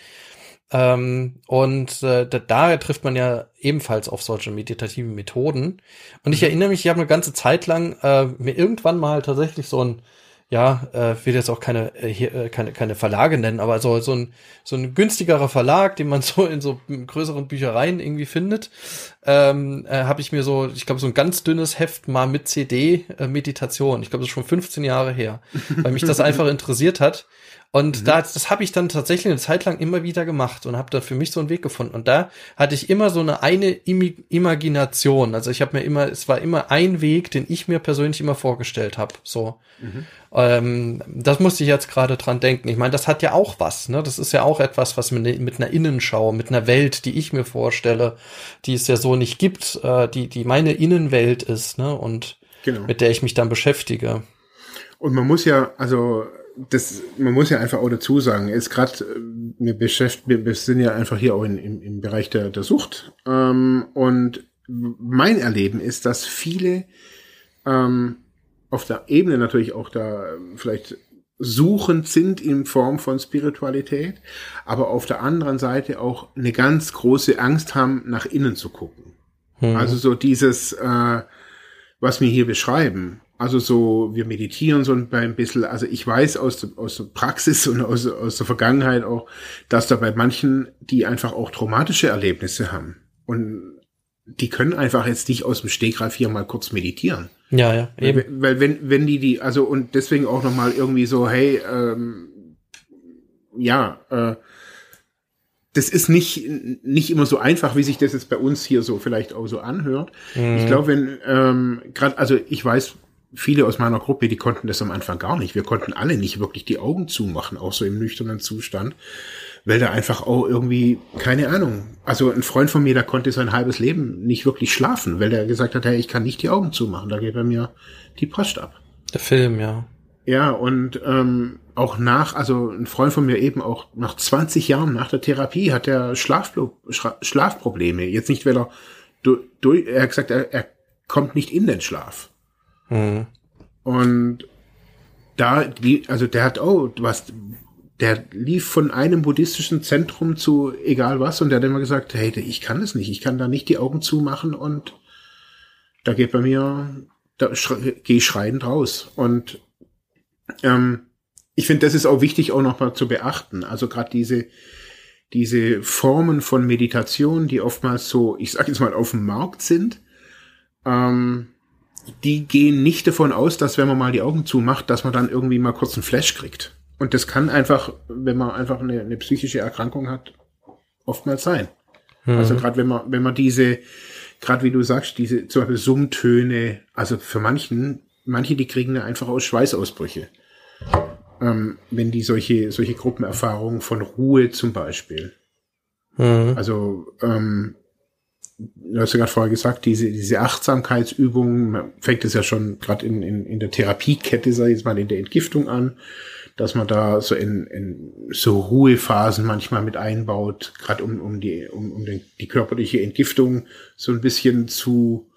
Ähm, und äh, da, da trifft man ja ebenfalls auf solche meditativen Methoden. Und ich mhm. erinnere mich, ich habe eine ganze Zeit lang äh, mir irgendwann mal tatsächlich so ein ja, äh, will jetzt auch keine, äh, äh, keine, keine Verlage nennen, aber so, so ein, so ein günstigerer Verlag, den man [LAUGHS] so in so größeren Büchereien irgendwie findet, ähm, äh, habe ich mir so, ich glaube, so ein ganz dünnes Heft mal mit CD äh, Meditation. Ich glaube, das ist schon 15 Jahre her, weil mich das [LAUGHS] einfach interessiert hat. Und mhm. da, das habe ich dann tatsächlich eine Zeit lang immer wieder gemacht und habe da für mich so einen Weg gefunden. Und da hatte ich immer so eine eine Imi Imagination. Also ich habe mir immer, es war immer ein Weg, den ich mir persönlich immer vorgestellt habe. So, mhm. ähm, das musste ich jetzt gerade dran denken. Ich meine, das hat ja auch was. Ne, das ist ja auch etwas, was mit, mit einer Innenschau, mit einer Welt, die ich mir vorstelle, die es ja so nicht gibt, äh, die die meine Innenwelt ist. Ne und genau. mit der ich mich dann beschäftige. Und man muss ja, also das, man muss ja einfach auch dazu sagen, ist gerade, äh, wir beschäftigen, wir sind ja einfach hier auch in, im, im Bereich der, der Sucht. Ähm, und mein Erleben ist, dass viele ähm, auf der Ebene natürlich auch da vielleicht suchend sind in Form von Spiritualität, aber auf der anderen Seite auch eine ganz große Angst haben, nach innen zu gucken. Hm. Also so dieses, äh, was wir hier beschreiben, also so, wir meditieren so ein bisschen. Also ich weiß aus, aus der Praxis [LAUGHS] und aus, aus der Vergangenheit auch, dass da bei manchen, die einfach auch traumatische Erlebnisse haben. Und die können einfach jetzt nicht aus dem Stegreif hier mal kurz meditieren. Ja, ja, eben. Weil, wenn, wenn die die, also und deswegen auch nochmal irgendwie so, hey, ähm, ja, äh, das ist nicht, nicht immer so einfach, wie sich das jetzt bei uns hier so vielleicht auch so anhört. Mhm. Ich glaube, wenn, ähm, gerade, also ich weiß, viele aus meiner Gruppe, die konnten das am Anfang gar nicht. Wir konnten alle nicht wirklich die Augen zumachen, auch so im nüchternen Zustand, weil da einfach auch irgendwie, keine Ahnung. Also ein Freund von mir, der konnte sein halbes Leben nicht wirklich schlafen, weil der gesagt hat, hey, ich kann nicht die Augen zumachen, da geht bei mir die Post ab. Der Film, ja. Ja, und ähm, auch nach, also ein Freund von mir eben auch nach 20 Jahren nach der Therapie hat er Schlafpro Schlafprobleme. Jetzt nicht, weil er, du, du, er hat gesagt, er, er kommt nicht in den Schlaf. Mhm. Und da, die, also der hat, oh, was, der lief von einem buddhistischen Zentrum zu egal was und der hat immer gesagt, hey, ich kann das nicht, ich kann da nicht die Augen zumachen und da geht bei mir, da gehe ich schreiend raus. Und ähm, ich finde, das ist auch wichtig, auch nochmal zu beachten. Also gerade diese, diese Formen von Meditation, die oftmals so, ich sage jetzt mal, auf dem Markt sind, ähm, die gehen nicht davon aus, dass wenn man mal die Augen zumacht, dass man dann irgendwie mal kurz einen Flash kriegt. Und das kann einfach, wenn man einfach eine, eine psychische Erkrankung hat, oftmals sein. Mhm. Also gerade wenn man, wenn man diese, gerade wie du sagst, diese zum Beispiel Summtöne, also für manchen, manche, die kriegen da einfach aus Schweißausbrüche. Ähm, wenn die solche, solche Gruppenerfahrungen von Ruhe zum Beispiel. Mhm. Also ähm, du hast ja gerade vorher gesagt, diese, diese Achtsamkeitsübungen, man fängt es ja schon gerade in, in, in der Therapiekette, sag ich jetzt mal, in der Entgiftung an, dass man da so in, in so Ruhephasen manchmal mit einbaut, gerade um, um die, um, um den, die körperliche Entgiftung so ein bisschen zu,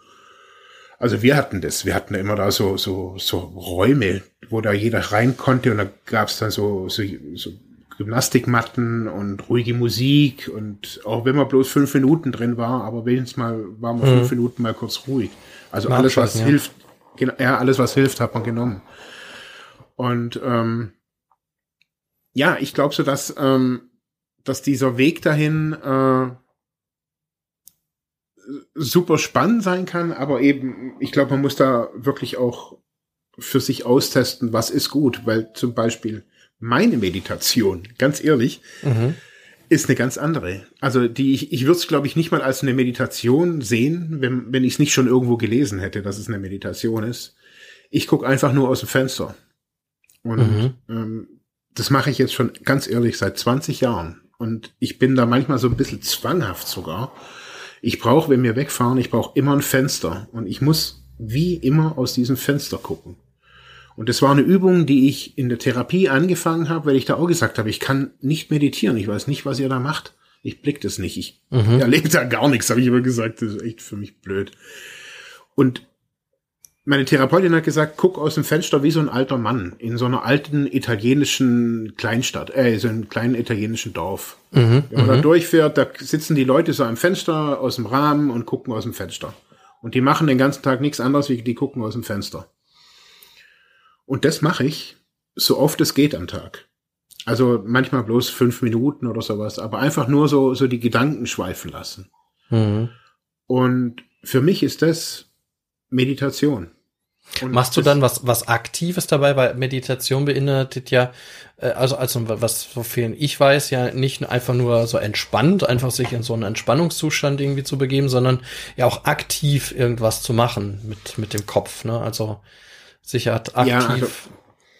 also wir hatten das, wir hatten immer da so, so, so Räume, wo da jeder rein konnte und da gab es dann so, so, so Gymnastikmatten und ruhige Musik und auch wenn man bloß fünf Minuten drin war, aber wenigstens mal waren wir mhm. fünf Minuten mal kurz ruhig. Also Mal alles, was ja. hilft, ja, alles, was hilft, hat man genommen. Und ähm, ja, ich glaube so, dass, ähm, dass dieser Weg dahin, äh, super spannend sein kann, aber eben, ich glaube, man muss da wirklich auch für sich austesten, was ist gut, weil zum Beispiel meine Meditation, ganz ehrlich, mhm. ist eine ganz andere. Also die ich, ich würde es, glaube ich, nicht mal als eine Meditation sehen, wenn, wenn ich es nicht schon irgendwo gelesen hätte, dass es eine Meditation ist. Ich gucke einfach nur aus dem Fenster. Und mhm. ähm, das mache ich jetzt schon ganz ehrlich seit 20 Jahren. Und ich bin da manchmal so ein bisschen zwanghaft sogar. Ich brauche, wenn wir wegfahren, ich brauche immer ein Fenster. Und ich muss wie immer aus diesem Fenster gucken. Und das war eine Übung, die ich in der Therapie angefangen habe, weil ich da auch gesagt habe, ich kann nicht meditieren. Ich weiß nicht, was ihr da macht. Ich blick das nicht. Ich mhm. [LAUGHS] erlebe da gar nichts, habe ich immer gesagt. Das ist echt für mich blöd. Und meine Therapeutin hat gesagt, guck aus dem Fenster wie so ein alter Mann in so einer alten italienischen Kleinstadt, äh, so einem kleinen italienischen Dorf. Mhm, Wenn man da mhm. durchfährt, da sitzen die Leute so am Fenster aus dem Rahmen und gucken aus dem Fenster. Und die machen den ganzen Tag nichts anderes, wie die gucken aus dem Fenster. Und das mache ich so oft es geht am Tag. Also manchmal bloß fünf Minuten oder sowas, aber einfach nur so, so die Gedanken schweifen lassen. Mhm. Und für mich ist das Meditation. Und Machst du dann was, was Aktives dabei? Weil Meditation beinhaltet ja, äh, also, also was, wofür ich weiß, ja nicht einfach nur so entspannt, einfach sich in so einen Entspannungszustand irgendwie zu begeben, sondern ja auch aktiv irgendwas zu machen mit, mit dem Kopf, ne? Also, sich hat aktiv. Ja, also,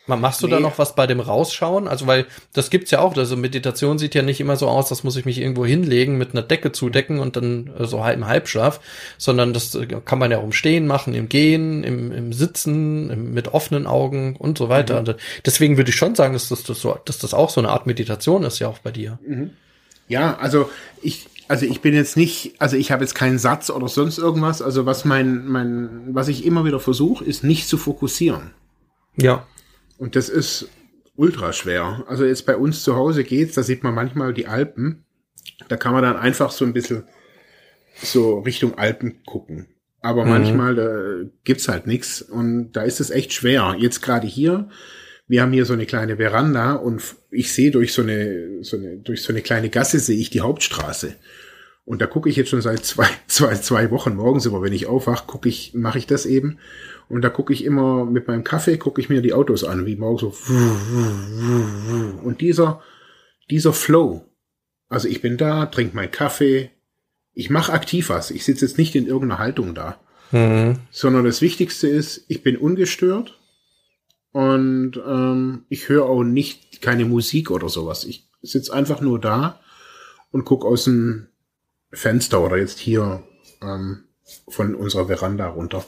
Machst du nee. da noch was bei dem Rausschauen? Also, weil das gibt's ja auch. Also Meditation sieht ja nicht immer so aus, das muss ich mich irgendwo hinlegen, mit einer Decke zudecken und dann äh, so halb im Halbschlaf, sondern das äh, kann man ja auch im Stehen machen, im Gehen, im, im Sitzen, im, mit offenen Augen und so weiter. Mhm. Also deswegen würde ich schon sagen, dass das, das so, dass das auch so eine Art Meditation ist ja auch bei dir. Mhm. Ja, also ich, also ich bin jetzt nicht, also ich habe jetzt keinen Satz oder sonst irgendwas. Also was mein, mein, was ich immer wieder versuche, ist nicht zu fokussieren. Ja. Und das ist ultra schwer. Also jetzt bei uns zu Hause geht's, da sieht man manchmal die Alpen. Da kann man dann einfach so ein bisschen so Richtung Alpen gucken. Aber mhm. manchmal da gibt's halt nichts und da ist es echt schwer. Jetzt gerade hier, wir haben hier so eine kleine Veranda und ich sehe durch so eine, so eine, durch so eine kleine Gasse sehe ich die Hauptstraße. Und da gucke ich jetzt schon seit zwei, [LAUGHS] zwei, zwei Wochen morgens immer, wenn ich aufwache, gucke ich, mache ich das eben. Und da gucke ich immer mit meinem Kaffee, gucke ich mir die Autos an, wie morgen so. Und dieser, dieser Flow. Also ich bin da, trinke meinen Kaffee, ich mache aktiv was. Ich sitze jetzt nicht in irgendeiner Haltung da. Mhm. Sondern das Wichtigste ist, ich bin ungestört und ähm, ich höre auch nicht keine Musik oder sowas. Ich sitze einfach nur da und guck aus dem Fenster oder jetzt hier ähm, von unserer Veranda runter.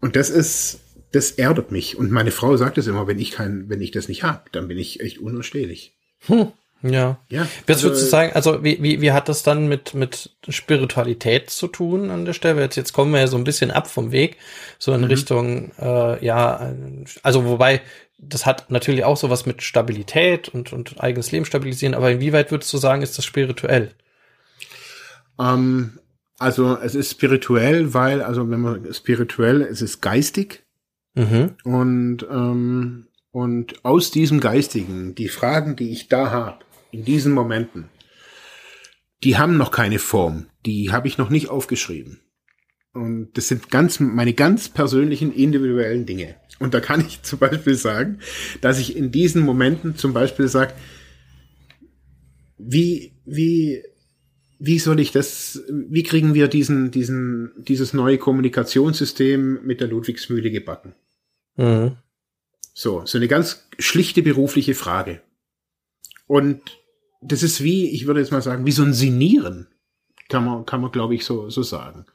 Und das ist, das erdet mich. Und meine Frau sagt es immer, wenn ich kein, wenn ich das nicht hab, dann bin ich echt unausstehlich. Hm. Ja. ja. Was also, würdest du sagen, also wie, wie, wie hat das dann mit, mit Spiritualität zu tun an der Stelle? Jetzt, jetzt kommen wir ja so ein bisschen ab vom Weg, so in mhm. Richtung, äh, ja, also wobei, das hat natürlich auch sowas mit Stabilität und, und eigenes Leben stabilisieren, aber inwieweit würdest du sagen, ist das spirituell? Ähm, also es ist spirituell, weil, also wenn man spirituell, es ist geistig. Mhm. Und, ähm, und aus diesem Geistigen, die Fragen, die ich da habe, in diesen Momenten, die haben noch keine Form. Die habe ich noch nicht aufgeschrieben. Und das sind ganz, meine ganz persönlichen, individuellen Dinge. Und da kann ich [LAUGHS] zum Beispiel sagen, dass ich in diesen Momenten zum Beispiel sage, wie, wie wie soll ich das, wie kriegen wir diesen, diesen, dieses neue Kommunikationssystem mit der Ludwigsmühle gebacken? Mhm. So, so eine ganz schlichte berufliche Frage. Und das ist wie, ich würde jetzt mal sagen, wie so ein Sinieren, kann man, kann man glaube ich so, so sagen.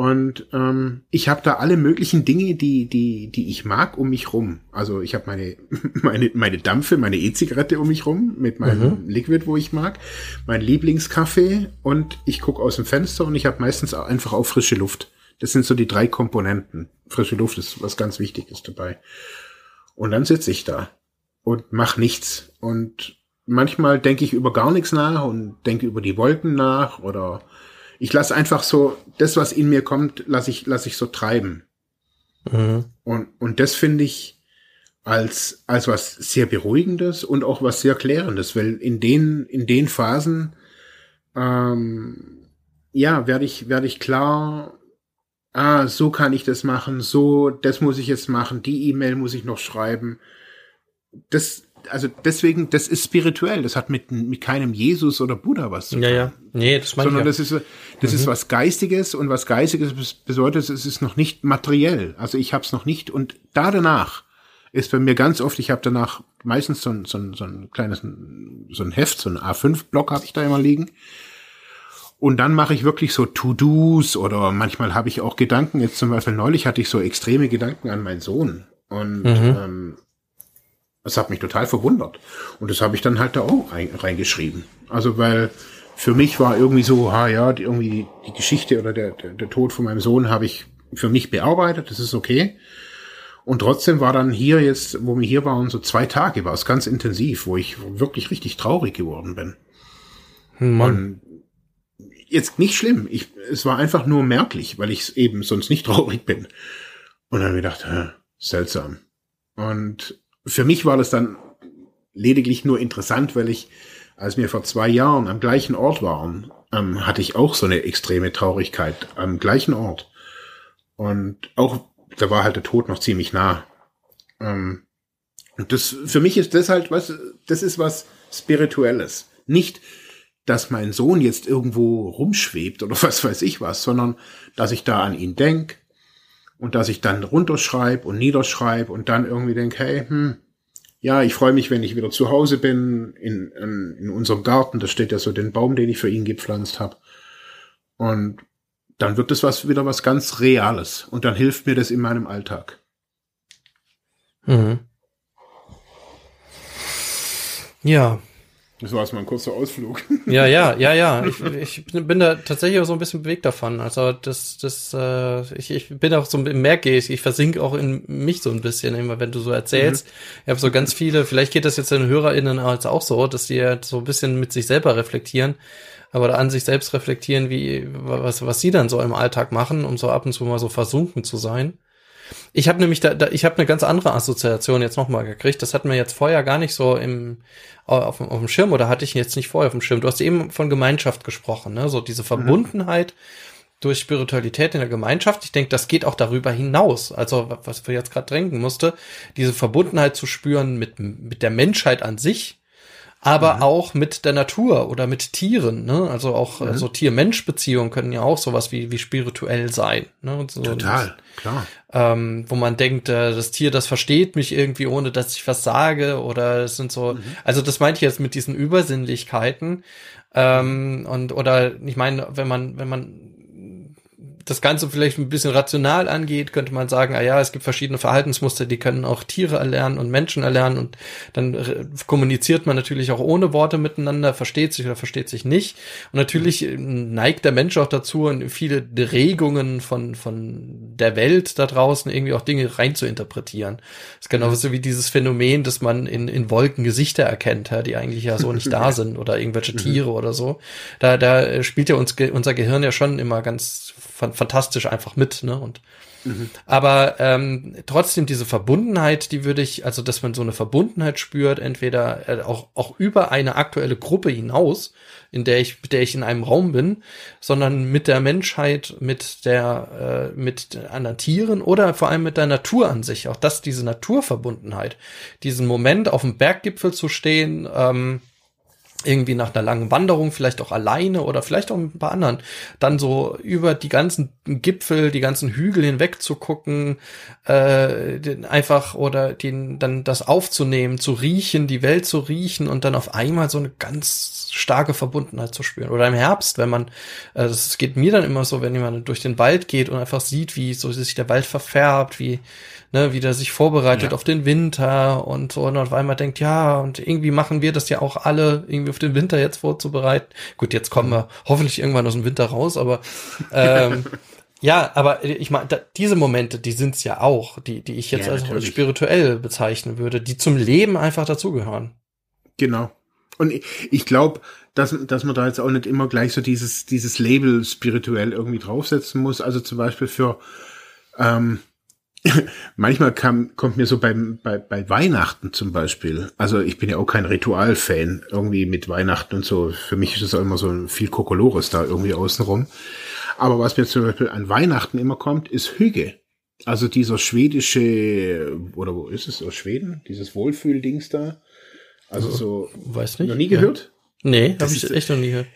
Und ähm, ich habe da alle möglichen Dinge, die, die, die ich mag, um mich rum. Also ich habe meine, [LAUGHS] meine, meine Dampfe, meine E-Zigarette um mich rum mit meinem mhm. Liquid, wo ich mag, mein Lieblingskaffee und ich gucke aus dem Fenster und ich habe meistens einfach auch frische Luft. Das sind so die drei Komponenten. Frische Luft ist was ganz Wichtiges dabei. Und dann sitze ich da und mach nichts. Und manchmal denke ich über gar nichts nach und denke über die Wolken nach oder ich lasse einfach so, das, was in mir kommt, lasse ich, lasse ich so treiben. Mhm. Und, und das finde ich als, als was sehr Beruhigendes und auch was sehr Klärendes, weil in den, in den Phasen ähm, ja, werde ich, werde ich klar, ah, so kann ich das machen, so, das muss ich jetzt machen, die E-Mail muss ich noch schreiben. Das, also deswegen, das ist spirituell, das hat mit, mit keinem Jesus oder Buddha was zu tun. Ja, ja. Nee, das meine Sondern ich. das ist, das mhm. ist was Geistiges und was Geistiges bedeutet, es ist noch nicht materiell. Also ich habe es noch nicht und da danach ist bei mir ganz oft, ich habe danach meistens so ein, so, ein, so ein kleines, so ein Heft, so ein A5-Block habe ich da immer liegen. Und dann mache ich wirklich so To-Dos oder manchmal habe ich auch Gedanken. Jetzt zum Beispiel neulich hatte ich so extreme Gedanken an meinen Sohn. Und mhm. ähm, das hat mich total verwundert. Und das habe ich dann halt da auch reingeschrieben. Also weil für mich war irgendwie so, ha ja, die, irgendwie die Geschichte oder der, der, der Tod von meinem Sohn habe ich für mich bearbeitet, das ist okay. Und trotzdem war dann hier jetzt, wo wir hier waren, so zwei Tage, war es ganz intensiv, wo ich wirklich richtig traurig geworden bin. Hm, Mann. Und jetzt nicht schlimm. Ich, es war einfach nur merklich, weil ich eben sonst nicht [LAUGHS] traurig bin. Und dann habe ich gedacht, hä, seltsam. Und für mich war das dann lediglich nur interessant, weil ich, als wir vor zwei Jahren am gleichen Ort waren, ähm, hatte ich auch so eine extreme Traurigkeit am gleichen Ort. Und auch, da war halt der Tod noch ziemlich nah. Ähm, und das, für mich ist das halt was, das ist was Spirituelles. Nicht, dass mein Sohn jetzt irgendwo rumschwebt oder [LAUGHS] was weiß ich was, sondern dass ich da an ihn denk und dass ich dann runterschreibe und niederschreibe und dann irgendwie denk, hey, hm, ja, ich freue mich, wenn ich wieder zu Hause bin, in, in, in unserem Garten, da steht ja so den Baum, den ich für ihn gepflanzt habe. Und dann wird es was wieder was ganz Reales und dann hilft mir das in meinem Alltag. Mhm. Ja, das war jetzt mal ein kurzer Ausflug. [LAUGHS] Ja, ja, ja, ja. [LAUGHS] Ich, ich bin da tatsächlich auch so ein bisschen bewegt davon. Also das, das, äh, ich, ich bin auch so im Merke, ich, ich versinke auch in mich so ein bisschen, immer wenn du so erzählst. Mhm. Ich habe so ganz viele, vielleicht geht das jetzt den HörerInnen als auch so, dass die halt so ein bisschen mit sich selber reflektieren, aber an sich selbst reflektieren, wie, was, was sie dann so im Alltag machen, um so ab und zu mal so versunken zu sein. Ich habe nämlich da, da ich habe eine ganz andere Assoziation jetzt nochmal gekriegt. Das hatten wir jetzt vorher gar nicht so im auf, auf dem Schirm oder hatte ich jetzt nicht vorher auf dem Schirm. Du hast eben von Gemeinschaft gesprochen, ne? So diese mhm. Verbundenheit mhm. durch Spiritualität in der Gemeinschaft. Ich denke, das geht auch darüber hinaus. Also was wir jetzt gerade denken musste, diese Verbundenheit zu spüren mit mit der Menschheit an sich aber mhm. auch mit der Natur oder mit Tieren. Ne? Also auch mhm. so Tier-Mensch-Beziehungen können ja auch sowas wie, wie spirituell sein. Ne? So, Total, klar. Ähm, wo man denkt, äh, das Tier, das versteht mich irgendwie, ohne dass ich was sage. Oder es sind so, mhm. also das meinte ich jetzt mit diesen Übersinnlichkeiten. Ähm, und oder ich meine, wenn man, wenn man das Ganze vielleicht ein bisschen rational angeht, könnte man sagen, ah ja, es gibt verschiedene Verhaltensmuster, die können auch Tiere erlernen und Menschen erlernen und dann kommuniziert man natürlich auch ohne Worte miteinander, versteht sich oder versteht sich nicht. Und natürlich neigt der Mensch auch dazu, in viele Regungen von, von der Welt da draußen irgendwie auch Dinge rein zu interpretieren. Das ist genauso wie dieses Phänomen, dass man in, in Wolken Gesichter erkennt, ja, die eigentlich ja so nicht da [LAUGHS] sind oder irgendwelche mhm. Tiere oder so. Da, da spielt ja uns, unser Gehirn ja schon immer ganz fantastisch einfach mit, ne? Und mhm. aber ähm, trotzdem diese Verbundenheit, die würde ich, also dass man so eine Verbundenheit spürt, entweder äh, auch auch über eine aktuelle Gruppe hinaus, in der ich, mit der ich in einem Raum bin, sondern mit der Menschheit, mit der, äh, mit anderen Tieren oder vor allem mit der Natur an sich. Auch das, diese Naturverbundenheit, diesen Moment auf dem Berggipfel zu stehen. Ähm, irgendwie nach einer langen Wanderung, vielleicht auch alleine oder vielleicht auch mit ein paar anderen, dann so über die ganzen Gipfel, die ganzen Hügel hinweg zu gucken, äh, den einfach oder den dann das aufzunehmen, zu riechen, die Welt zu riechen und dann auf einmal so eine ganz starke Verbundenheit zu spüren. Oder im Herbst, wenn man, äh, das geht mir dann immer so, wenn jemand durch den Wald geht und einfach sieht, wie so sich der Wald verfärbt, wie ne, wie der sich vorbereitet ja. auf den Winter und so und auf einmal denkt, ja, und irgendwie machen wir das ja auch alle, irgendwie auf den Winter jetzt vorzubereiten. Gut, jetzt kommen wir hoffentlich irgendwann aus dem Winter raus, aber [LAUGHS] ähm, ja, aber ich meine, diese Momente, die sind's ja auch, die, die ich jetzt ja, als spirituell bezeichnen würde, die zum Leben einfach dazugehören. Genau. Und ich, ich glaube, dass, dass man da jetzt auch nicht immer gleich so dieses, dieses Label spirituell irgendwie draufsetzen muss. Also zum Beispiel für, ähm, manchmal kam, kommt mir so beim, bei, bei Weihnachten zum Beispiel, also ich bin ja auch kein Ritualfan, irgendwie mit Weihnachten und so. Für mich ist es auch immer so viel Kokolores da irgendwie außenrum. Aber was mir zum Beispiel an Weihnachten immer kommt, ist Hüge. Also dieser schwedische, oder wo ist es, aus Schweden? Dieses Wohlfühldings da. Also so. Weiß nicht. Noch nie gehört? Ja. Nee, habe ich echt noch nie gehört.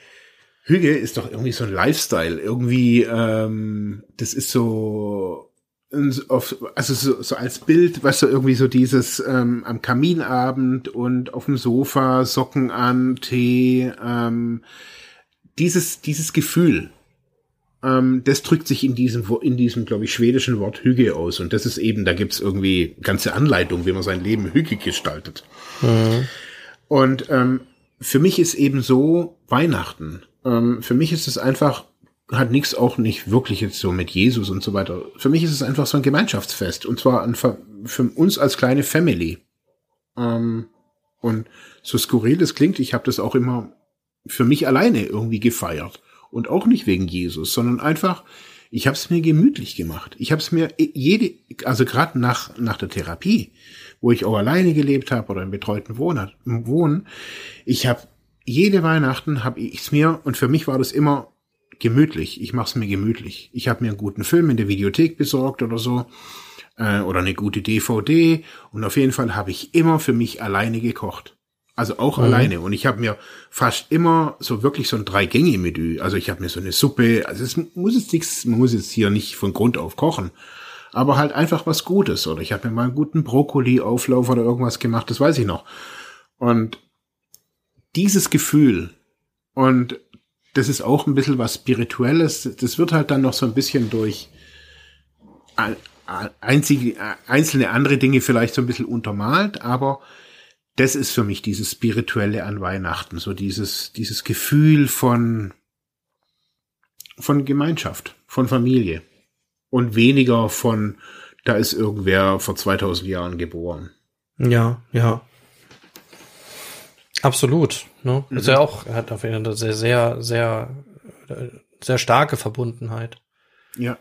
Hüge ist doch irgendwie so ein Lifestyle. Irgendwie, ähm, das ist so, auf, also so, so als Bild, weißt du, irgendwie so dieses ähm, am Kaminabend und auf dem Sofa, Socken an, Tee, ähm, dieses, dieses Gefühl, ähm, das drückt sich in diesem, in diesem, glaube ich, schwedischen Wort Hüge aus. Und das ist eben, da gibt's irgendwie ganze Anleitungen, wie man sein Leben hügig gestaltet. Und ähm, für mich ist eben so Weihnachten. Ähm, für mich ist es einfach, hat nichts auch nicht wirklich jetzt so mit Jesus und so weiter. Für mich ist es einfach so ein Gemeinschaftsfest. Und zwar ein, für uns als kleine Family. Ähm, und so skurril es klingt, ich habe das auch immer für mich alleine irgendwie gefeiert. Und auch nicht wegen Jesus, sondern einfach, ich habe es mir gemütlich gemacht. Ich habe es mir jede, also gerade nach, nach der Therapie, wo ich auch alleine gelebt habe oder im betreuten Wohnen, Wohnen ich habe jede Weihnachten habe ich es mir und für mich war das immer gemütlich. Ich mache es mir gemütlich. Ich habe mir einen guten Film in der Videothek besorgt oder so äh, oder eine gute DVD und auf jeden Fall habe ich immer für mich alleine gekocht. Also auch alleine. Und ich habe mir fast immer so wirklich so ein Drei-Gänge-Menü. Also ich habe mir so eine Suppe, also es muss jetzt nichts, man muss jetzt hier nicht von Grund auf kochen. Aber halt einfach was Gutes. Oder ich habe mir mal einen guten Brokkoli-Auflauf oder irgendwas gemacht, das weiß ich noch. Und dieses Gefühl, und das ist auch ein bisschen was Spirituelles, das wird halt dann noch so ein bisschen durch ein- ein- einzige, einzelne andere Dinge vielleicht so ein bisschen untermalt, aber das ist für mich dieses Spirituelle an Weihnachten, so dieses, dieses Gefühl von, von Gemeinschaft, von Familie und weniger von, da ist irgendwer vor 2000 Jahren geboren. Ja, ja. Absolut. Ne? Ist ja auch, hat auf jeden Fall eine sehr, sehr, sehr, äh, sehr starke Verbundenheit. Ja.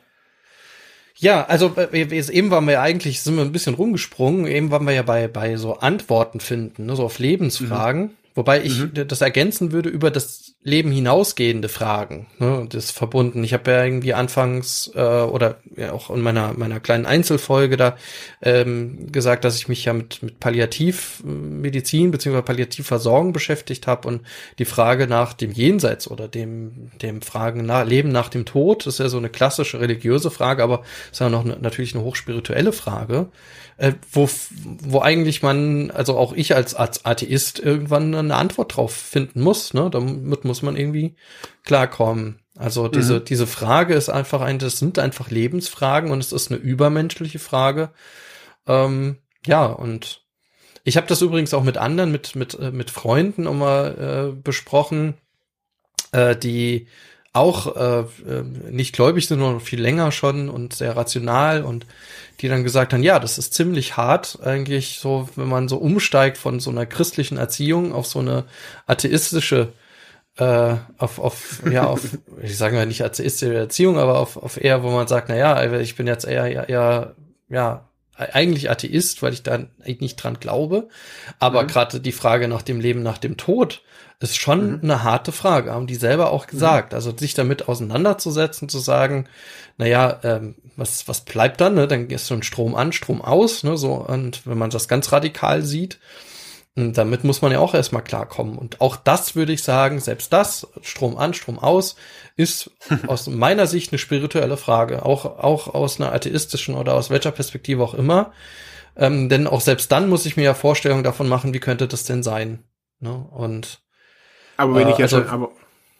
Ja, also äh, eben waren wir eigentlich, sind wir ein bisschen rumgesprungen, eben waren wir ja bei, bei so Antworten finden, ne, so auf Lebensfragen. Wobei ich das ergänzen würde über das Leben hinausgehende Fragen, ne, das verbunden. Ich habe ja irgendwie anfangs äh, oder ja auch in meiner meiner kleinen Einzelfolge da ähm, gesagt, dass ich mich ja mit mit Palliativmedizin beziehungsweise Palliativversorgung beschäftigt habe und die Frage nach dem Jenseits oder dem dem Fragen nach Leben nach dem Tod ist ja so eine klassische religiöse Frage, aber ist ja noch ne, natürlich eine hochspirituelle Frage, äh, wo wo eigentlich man also auch ich als als Atheist irgendwann eine Antwort drauf finden muss, ne? Damit muss man irgendwie klarkommen. Also diese diese Frage ist einfach ein, das sind einfach Lebensfragen und es ist eine übermenschliche Frage. Ähm, ja und ich habe das übrigens auch mit anderen, mit mit äh, mit Freunden immer äh, besprochen, äh, die auch äh, äh, nicht gläubig sind, sondern viel länger schon und sehr rational und die dann gesagt haben, ja, das ist ziemlich hart eigentlich so, wenn man so umsteigt von so einer christlichen Erziehung auf so eine atheistische äh, auf, auf, ja, auf, [LAUGHS] ich sage mal nicht atheistische Erziehung, aber auf, auf eher, wo man sagt, na ja, ich bin jetzt eher, eher, eher ja, eigentlich Atheist, weil ich da nicht dran glaube. Aber Mhm. gerade die Frage nach dem Leben nach dem Tod ist schon eine harte Frage, haben die selber auch gesagt. Also sich damit auseinanderzusetzen, zu sagen, naja, ähm, was, was bleibt dann? Ne? Dann ist so ein Strom an, Strom aus, ne? So, und wenn man das ganz radikal sieht, und damit muss man ja auch erstmal klarkommen. Und auch das würde ich sagen, selbst das, Strom an, Strom aus, ist aus meiner Sicht eine spirituelle Frage. Auch, auch aus einer atheistischen oder aus welcher Perspektive auch immer. Ähm, denn auch selbst dann muss ich mir ja Vorstellungen davon machen, wie könnte das denn sein. Ne? Und Aber wenn Äh, ich ja also- schon, aber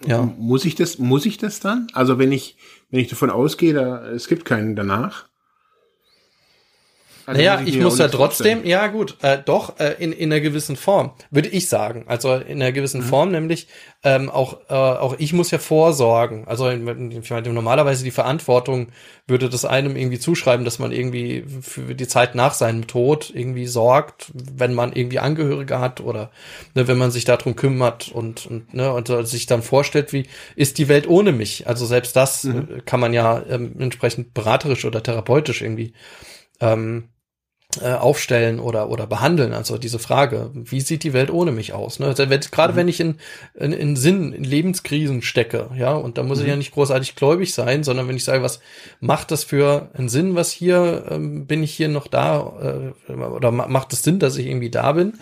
ja. muss ich das, muss ich das dann? Also wenn ich, wenn ich davon ausgehe, da, es gibt keinen danach. Also Naja, ich muss ja trotzdem, vorstellen. ja gut, äh, doch, äh, in, in einer gewissen Form, würde ich sagen. Also in einer gewissen Mhm. Form, nämlich ähm, auch, äh, auch ich muss ja vorsorgen. Also ich meine, normalerweise die Verantwortung würde das einem irgendwie zuschreiben, dass man irgendwie für die Zeit nach seinem Tod irgendwie sorgt, wenn man irgendwie Angehörige hat oder ne, wenn man sich darum kümmert und, und, ne, und so sich dann vorstellt, wie ist die Welt ohne mich? Also selbst das Mhm. äh, kann man ja ähm, entsprechend beraterisch oder therapeutisch irgendwie ähm, äh, aufstellen oder oder behandeln. Also diese Frage, wie sieht die Welt ohne mich aus? Ne? Also, gerade mhm. wenn ich in, in, in Sinn, in Lebenskrisen stecke, ja, und da muss mhm. ich ja nicht großartig gläubig sein, sondern wenn ich sage, was macht das für einen Sinn, was hier, ähm, bin ich hier noch da äh, oder macht es Sinn, dass ich irgendwie da bin?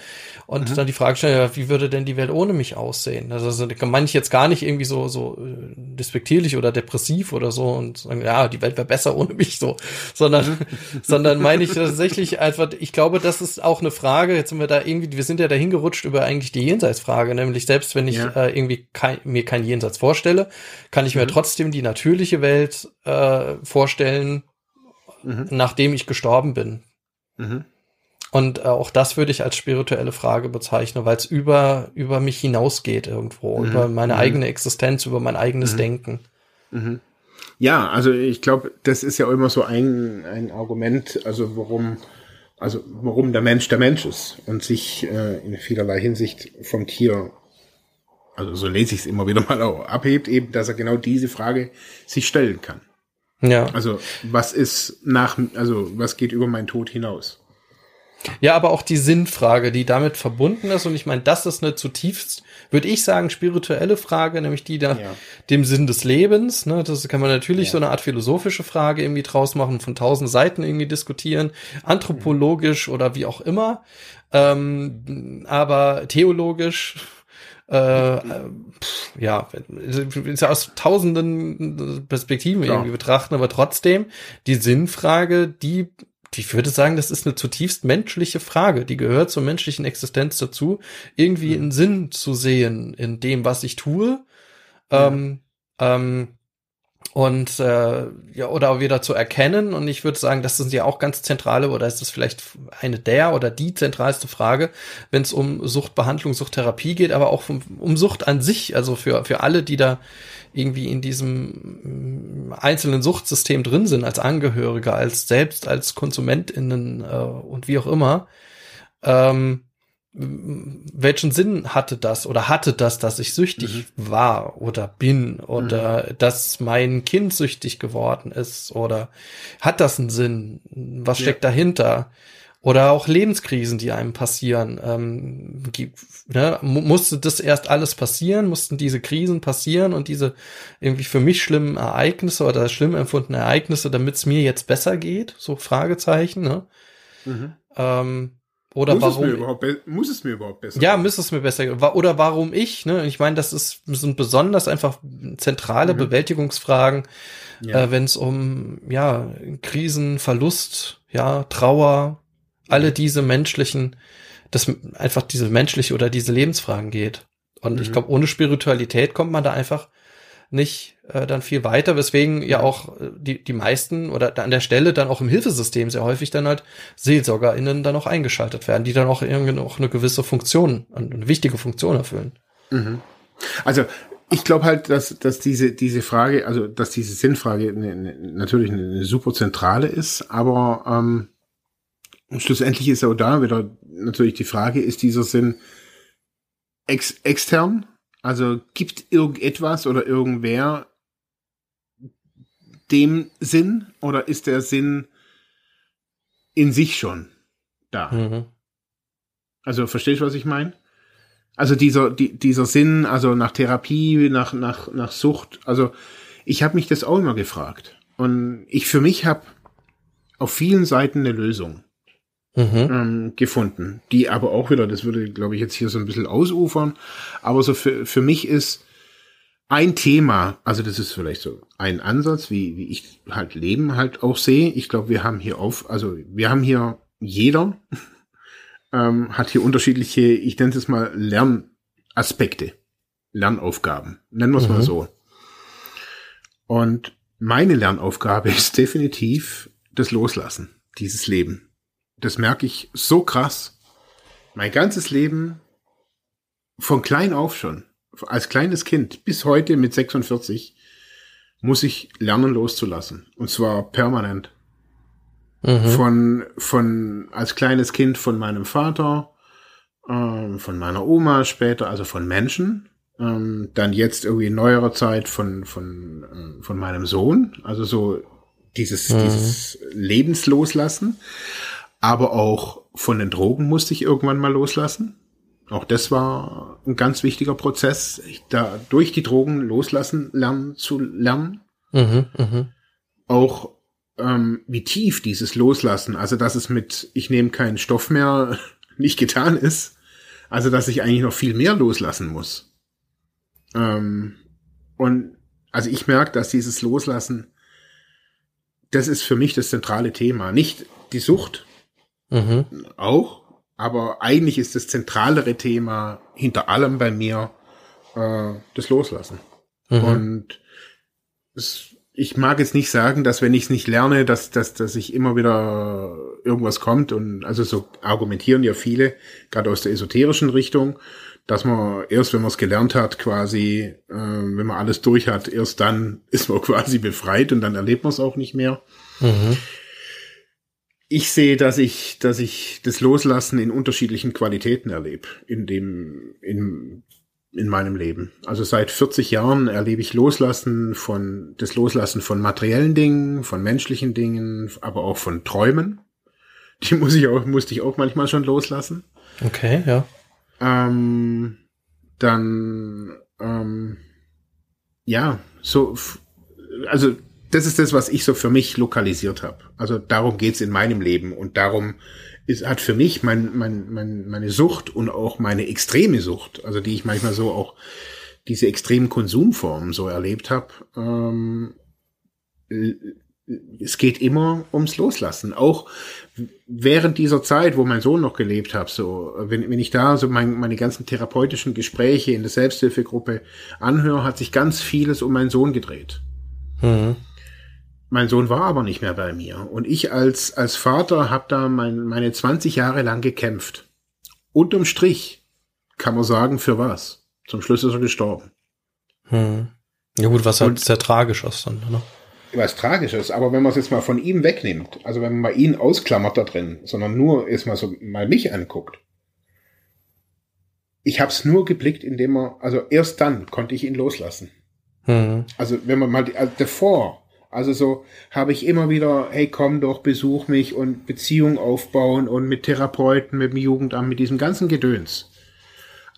Und mhm. dann die Frage stellen, ja, wie würde denn die Welt ohne mich aussehen? Also, also meine ich jetzt gar nicht irgendwie so, so äh, despektierlich oder depressiv oder so und sagen, ja, die Welt wäre besser ohne mich so, sondern, mhm. [LAUGHS] sondern meine ich tatsächlich einfach, ich glaube, das ist auch eine Frage, jetzt sind wir da irgendwie, wir sind ja dahin gerutscht über eigentlich die Jenseitsfrage, nämlich selbst wenn ich ja. äh, irgendwie kein, mir kein Jenseits vorstelle, kann ich mir mhm. trotzdem die natürliche Welt äh, vorstellen, mhm. nachdem ich gestorben bin. Mhm. Und äh, auch das würde ich als spirituelle Frage bezeichnen, weil es über, über mich hinausgeht irgendwo, mhm. über meine mhm. eigene Existenz, über mein eigenes mhm. Denken. Ja, also ich glaube, das ist ja immer so ein, ein Argument, also warum, also warum der Mensch der Mensch ist und sich äh, in vielerlei Hinsicht vom Tier, also so lese ich es immer wieder mal auch, abhebt, eben, dass er genau diese Frage sich stellen kann. Ja. Also was ist nach, also was geht über meinen Tod hinaus? Ja, aber auch die Sinnfrage, die damit verbunden ist. Und ich meine, das ist eine zutiefst, würde ich sagen, spirituelle Frage, nämlich die da ja. dem Sinn des Lebens. Ne? Das kann man natürlich ja. so eine Art philosophische Frage irgendwie draus machen, von tausend Seiten irgendwie diskutieren, anthropologisch mhm. oder wie auch immer. Ähm, aber theologisch äh, pff, ja, ist ja aus tausenden Perspektiven Klar. irgendwie betrachten, aber trotzdem die Sinnfrage, die ich würde sagen, das ist eine zutiefst menschliche Frage. Die gehört zur menschlichen Existenz dazu, irgendwie einen Sinn zu sehen in dem, was ich tue. Ja. Ähm, ähm, und äh, ja oder wieder zu erkennen und ich würde sagen, das sind ja auch ganz zentrale oder ist das vielleicht eine der oder die zentralste Frage, wenn es um Suchtbehandlung, Suchttherapie geht, aber auch um, um Sucht an sich, also für für alle, die da irgendwie in diesem mm, einzelnen Suchtsystem drin sind, als Angehörige, als selbst als KonsumentInnen äh, und wie auch immer, ähm, welchen Sinn hatte das oder hatte das, dass ich süchtig mhm. war oder bin oder mhm. dass mein Kind süchtig geworden ist oder hat das einen Sinn? Was steckt ja. dahinter? Oder auch Lebenskrisen, die einem passieren. Ähm, ne, musste das erst alles passieren? Mussten diese Krisen passieren und diese irgendwie für mich schlimmen Ereignisse oder schlimm empfundene Ereignisse, damit es mir jetzt besser geht? So Fragezeichen. Ne? Mhm. Ähm, oder muss warum? Es muss es mir überhaupt besser? Ja, müsste es mir besser gehen. Oder warum ich? Ne? Ich meine, das ist sind besonders einfach zentrale mhm. Bewältigungsfragen, ja. äh, wenn es um ja Krisen, Verlust, ja Trauer, alle diese menschlichen, das einfach diese menschliche oder diese Lebensfragen geht. Und mhm. ich glaube, ohne Spiritualität kommt man da einfach nicht äh, dann viel weiter, weswegen ja auch äh, die, die meisten oder an der Stelle dann auch im Hilfesystem sehr häufig dann halt SeelsorgerInnen dann auch eingeschaltet werden, die dann auch irgendwie noch eine gewisse Funktion, eine wichtige Funktion erfüllen. Mhm. Also ich glaube halt, dass, dass diese, diese Frage, also dass diese Sinnfrage eine, eine, natürlich eine super zentrale ist, aber ähm, und schlussendlich ist auch da wieder natürlich die Frage, ist dieser Sinn ex extern? Also gibt irgendetwas oder irgendwer dem Sinn oder ist der Sinn in sich schon da? Mhm. Also verstehst du, was ich meine? Also dieser, die, dieser Sinn, also nach Therapie, nach, nach, nach Sucht, also ich habe mich das auch immer gefragt. Und ich für mich habe auf vielen Seiten eine Lösung mhm. ähm, gefunden. Die aber auch wieder, das würde, glaube ich, jetzt hier so ein bisschen ausufern, aber so für, für mich ist ein Thema, also das ist vielleicht so ein Ansatz, wie, wie ich halt Leben halt auch sehe. Ich glaube, wir haben hier auf, also wir haben hier jeder [LAUGHS] ähm, hat hier unterschiedliche, ich nenne es mal Lernaspekte, Lernaufgaben, nennen wir es mhm. mal so. Und meine Lernaufgabe [LAUGHS] ist definitiv das Loslassen, dieses Leben das merke ich so krass. Mein ganzes Leben, von klein auf schon, als kleines Kind bis heute mit 46, muss ich lernen loszulassen. Und zwar permanent. Mhm. Von, von, als kleines Kind von meinem Vater, ähm, von meiner Oma später, also von Menschen. Ähm, dann jetzt irgendwie in neuerer Zeit von, von, äh, von meinem Sohn. Also so dieses, mhm. dieses Lebensloslassen. Aber auch von den Drogen musste ich irgendwann mal loslassen. Auch das war ein ganz wichtiger Prozess, da durch die Drogen loslassen lernen zu lernen. Mhm, mh. Auch ähm, wie tief dieses Loslassen, also dass es mit ich nehme keinen Stoff mehr [LAUGHS] nicht getan ist, also dass ich eigentlich noch viel mehr loslassen muss. Ähm, und also ich merke, dass dieses Loslassen, das ist für mich das zentrale Thema. Nicht die Sucht, mhm. auch, aber eigentlich ist das zentralere Thema hinter allem bei mir äh, das Loslassen. Mhm. Und es, ich mag jetzt nicht sagen, dass wenn ich es nicht lerne, dass, dass, dass ich immer wieder irgendwas kommt und also so argumentieren ja viele, gerade aus der esoterischen Richtung, dass man erst, wenn man es gelernt hat, quasi, äh, wenn man alles durch hat, erst dann [LAUGHS] ist man quasi befreit und dann erlebt man es auch nicht mehr. Mhm. Ich sehe, dass ich, dass ich das Loslassen in unterschiedlichen Qualitäten erlebe, in dem, in, in meinem Leben. Also seit 40 Jahren erlebe ich Loslassen von, das Loslassen von materiellen Dingen, von menschlichen Dingen, aber auch von Träumen. Die muss ich auch, musste ich auch manchmal schon loslassen. Okay, ja. Ähm, dann, ähm, ja, so, also das ist das, was ich so für mich lokalisiert habe. Also darum geht's in meinem Leben und darum ist, hat für mich mein, mein, mein, meine Sucht und auch meine extreme Sucht, also die ich manchmal so auch diese extremen Konsumformen so erlebt habe, ähm, es geht immer ums Loslassen. Auch während dieser Zeit, wo mein Sohn noch gelebt hat, so, wenn, wenn ich da so mein, meine ganzen therapeutischen Gespräche in der Selbsthilfegruppe anhöre, hat sich ganz vieles um meinen Sohn gedreht. Mhm. Mein Sohn war aber nicht mehr bei mir. Und ich als, als Vater habe da mein, meine 20 Jahre lang gekämpft. Unterm Strich kann man sagen, für was? Zum Schluss ist er gestorben. Hm. Ja gut, was halt sehr tragisch ist dann, ne? was Tragisches, aber wenn man es jetzt mal von ihm wegnimmt, also wenn man mal ihn ausklammert da drin, sondern nur erstmal so mal mich anguckt, ich habe es nur geblickt, indem er, also erst dann konnte ich ihn loslassen. Mhm. Also wenn man mal, also davor, also so habe ich immer wieder, hey komm doch, besuch mich und Beziehung aufbauen und mit Therapeuten, mit dem Jugendamt, mit diesem ganzen Gedöns.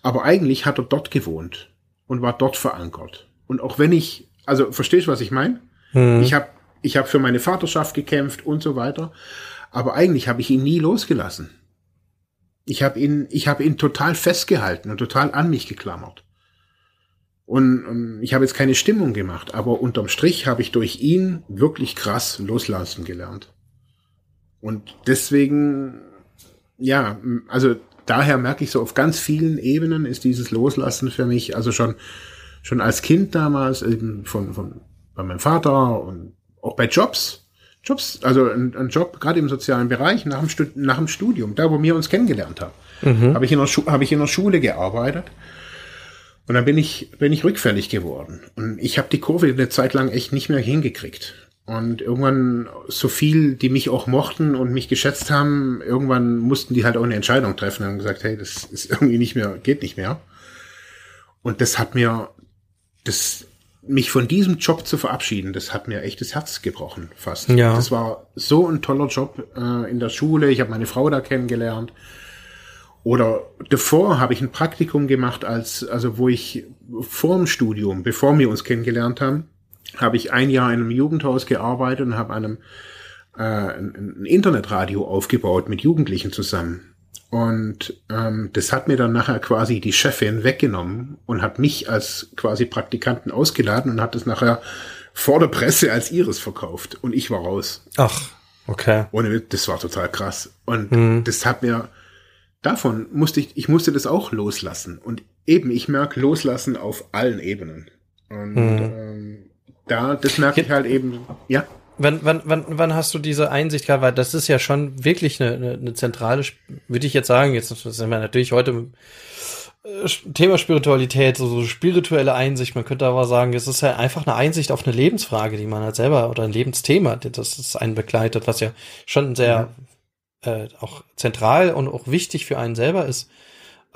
Aber eigentlich hat er dort gewohnt und war dort verankert. Und auch wenn ich, also verstehst du, was ich meine? Mhm. Ich habe ich hab für meine Vaterschaft gekämpft und so weiter. Aber eigentlich habe ich ihn nie losgelassen. Ich habe ihn, ich habe ihn total festgehalten und total an mich geklammert. Und, und ich habe jetzt keine Stimmung gemacht, aber unterm Strich habe ich durch ihn wirklich krass loslassen gelernt. Und deswegen, ja, also daher merke ich so auf ganz vielen Ebenen ist dieses Loslassen für mich, also schon, schon als Kind damals, eben von, von bei meinem Vater und auch bei Jobs. Jobs, also ein, ein Job gerade im sozialen Bereich nach dem, Stud nach dem Studium, da wo wir uns kennengelernt haben, mhm. habe ich in der Schu habe ich in der Schule gearbeitet und dann bin ich bin ich rückfällig geworden und ich habe die Kurve eine Zeit lang echt nicht mehr hingekriegt und irgendwann so viel, die mich auch mochten und mich geschätzt haben, irgendwann mussten die halt auch eine Entscheidung treffen und haben gesagt, hey, das ist irgendwie nicht mehr, geht nicht mehr. Und das hat mir, das mich von diesem Job zu verabschieden, das hat mir echt das Herz gebrochen, fast. Ja. Das war so ein toller Job äh, in der Schule. Ich habe meine Frau da kennengelernt. Oder davor habe ich ein Praktikum gemacht, als also wo ich vor dem Studium, bevor wir uns kennengelernt haben, habe ich ein Jahr in einem Jugendhaus gearbeitet und habe einem äh, ein, ein Internetradio aufgebaut mit Jugendlichen zusammen. Und ähm, das hat mir dann nachher quasi die Chefin weggenommen und hat mich als quasi Praktikanten ausgeladen und hat es nachher vor der Presse als ihres verkauft. Und ich war raus. Ach, okay. Ohne das war total krass. Und mhm. das hat mir, davon musste ich, ich musste das auch loslassen. Und eben, ich merke loslassen auf allen Ebenen. Und mhm. ähm, da, das merke ich halt eben, ja. Wann, wann, wann, wann hast du diese Einsicht gehabt? Weil das ist ja schon wirklich eine, eine, eine zentrale, würde ich jetzt sagen, jetzt sind wir natürlich heute äh, Thema Spiritualität, so, so spirituelle Einsicht, man könnte aber sagen, es ist ja einfach eine Einsicht auf eine Lebensfrage, die man halt selber oder ein Lebensthema, das ist einen begleitet, was ja schon sehr mhm. Äh, auch zentral und auch wichtig für einen selber ist.